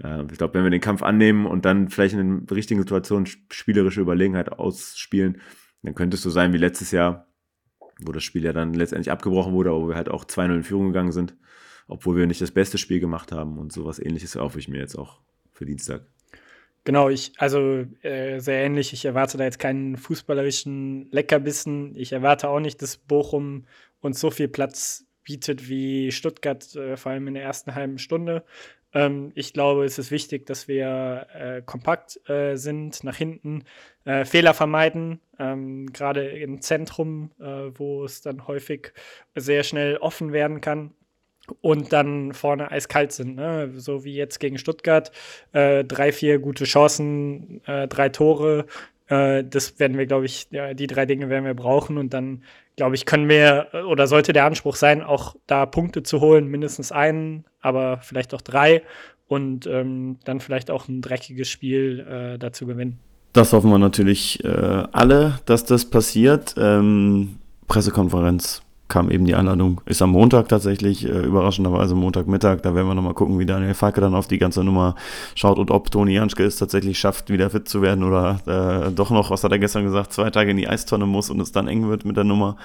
Äh, ich glaube, wenn wir den Kampf annehmen und dann vielleicht in den richtigen Situationen spielerische Überlegenheit ausspielen, dann könnte es so sein wie letztes Jahr, wo das Spiel ja dann letztendlich abgebrochen wurde, aber wo wir halt auch 2-0 in Führung gegangen sind, obwohl wir nicht das beste Spiel gemacht haben und sowas ähnliches erhoffe ich mir jetzt auch für Dienstag. Genau, ich, also äh, sehr ähnlich. Ich erwarte da jetzt keinen fußballerischen Leckerbissen. Ich erwarte auch nicht, dass Bochum uns so viel Platz bietet wie Stuttgart, äh, vor allem in der ersten halben Stunde. Ähm, ich glaube, es ist wichtig, dass wir äh, kompakt äh, sind, nach hinten äh, Fehler vermeiden, ähm, gerade im Zentrum, äh, wo es dann häufig sehr schnell offen werden kann und dann vorne eiskalt sind. Ne? So wie jetzt gegen Stuttgart. Äh, drei, vier gute Chancen, äh, drei Tore. Äh, das werden wir, glaube ich, ja, die drei Dinge werden wir brauchen. Und dann, glaube ich, können wir oder sollte der Anspruch sein, auch da Punkte zu holen, mindestens einen, aber vielleicht auch drei. Und ähm, dann vielleicht auch ein dreckiges Spiel äh, dazu gewinnen. Das hoffen wir natürlich äh, alle, dass das passiert. Ähm, Pressekonferenz kam eben die Einladung, ist am Montag tatsächlich, äh, überraschenderweise Montagmittag. Da werden wir nochmal gucken, wie Daniel Falke dann auf die ganze Nummer schaut und ob Toni Janschke es tatsächlich schafft, wieder fit zu werden oder äh, doch noch, was hat er gestern gesagt, zwei Tage in die Eistonne muss und es dann eng wird mit der Nummer.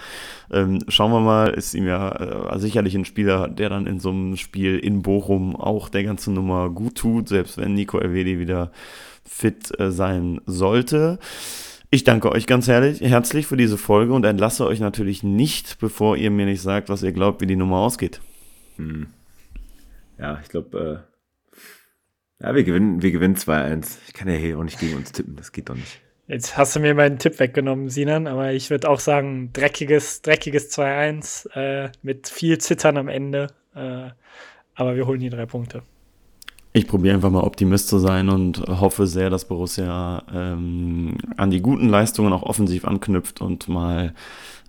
Ähm, schauen wir mal, ist ihm ja äh, sicherlich ein Spieler, der dann in so einem Spiel in Bochum auch der ganzen Nummer gut tut, selbst wenn Nico Elvedi wieder fit äh, sein sollte. Ich danke euch ganz herrlich, herzlich für diese Folge und entlasse euch natürlich nicht, bevor ihr mir nicht sagt, was ihr glaubt, wie die Nummer ausgeht. Hm. Ja, ich glaube, äh, ja, wir gewinnen, wir gewinnen 2-1. Ich kann ja hier auch nicht gegen uns tippen, das geht doch nicht. Jetzt hast du mir meinen Tipp weggenommen, Sinan, aber ich würde auch sagen, dreckiges, dreckiges 2-1 äh, mit viel Zittern am Ende. Äh, aber wir holen die drei Punkte. Ich probiere einfach mal Optimist zu sein und hoffe sehr, dass Borussia ähm, an die guten Leistungen auch offensiv anknüpft und mal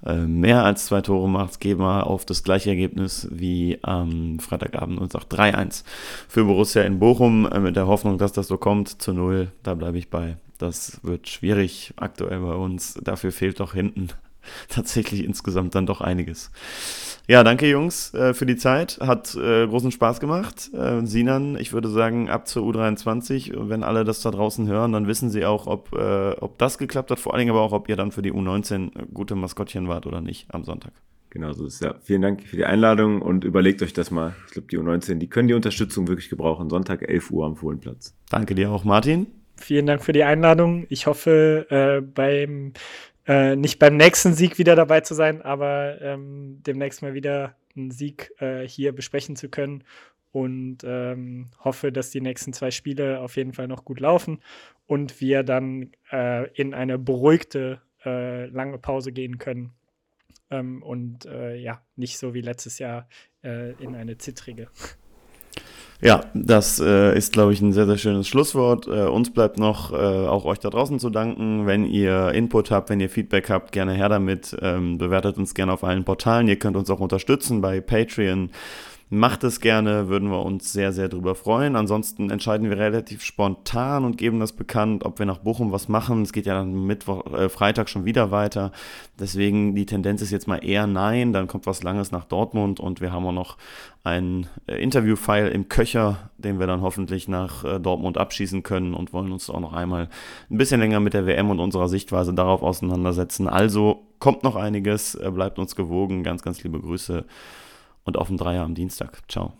äh, mehr als zwei Tore macht. Gehe mal auf das gleiche Ergebnis wie am Freitagabend und sage 3-1 für Borussia in Bochum äh, mit der Hoffnung, dass das so kommt zu null. Da bleibe ich bei. Das wird schwierig aktuell bei uns. Dafür fehlt doch hinten <laughs> tatsächlich insgesamt dann doch einiges. Ja, danke Jungs äh, für die Zeit. Hat äh, großen Spaß gemacht. Äh, Sinan, ich würde sagen, ab zur U23, wenn alle das da draußen hören, dann wissen sie auch, ob, äh, ob das geklappt hat, vor allen Dingen aber auch, ob ihr dann für die U19 gute Maskottchen wart oder nicht am Sonntag. Genau so ist ja. Vielen Dank für die Einladung und überlegt euch das mal. Ich glaube, die U19, die können die Unterstützung wirklich gebrauchen. Sonntag 11 Uhr am Fohlenplatz. Danke dir auch, Martin. Vielen Dank für die Einladung. Ich hoffe, äh, beim äh, nicht beim nächsten Sieg wieder dabei zu sein, aber ähm, demnächst mal wieder einen Sieg äh, hier besprechen zu können und ähm, hoffe, dass die nächsten zwei Spiele auf jeden Fall noch gut laufen und wir dann äh, in eine beruhigte äh, lange Pause gehen können ähm, und äh, ja, nicht so wie letztes Jahr äh, in eine zittrige. Ja, das äh, ist, glaube ich, ein sehr, sehr schönes Schlusswort. Äh, uns bleibt noch, äh, auch euch da draußen zu danken. Wenn ihr Input habt, wenn ihr Feedback habt, gerne her damit. Ähm, bewertet uns gerne auf allen Portalen. Ihr könnt uns auch unterstützen bei Patreon Macht es gerne, würden wir uns sehr, sehr drüber freuen. Ansonsten entscheiden wir relativ spontan und geben das bekannt, ob wir nach Bochum was machen. Es geht ja dann Mittwoch, äh, Freitag schon wieder weiter. Deswegen die Tendenz ist jetzt mal eher nein. Dann kommt was Langes nach Dortmund und wir haben auch noch ein äh, Interview-File im Köcher, den wir dann hoffentlich nach äh, Dortmund abschießen können und wollen uns auch noch einmal ein bisschen länger mit der WM und unserer Sichtweise darauf auseinandersetzen. Also kommt noch einiges, äh, bleibt uns gewogen. Ganz, ganz liebe Grüße und auf dem Dreier am Dienstag. Ciao.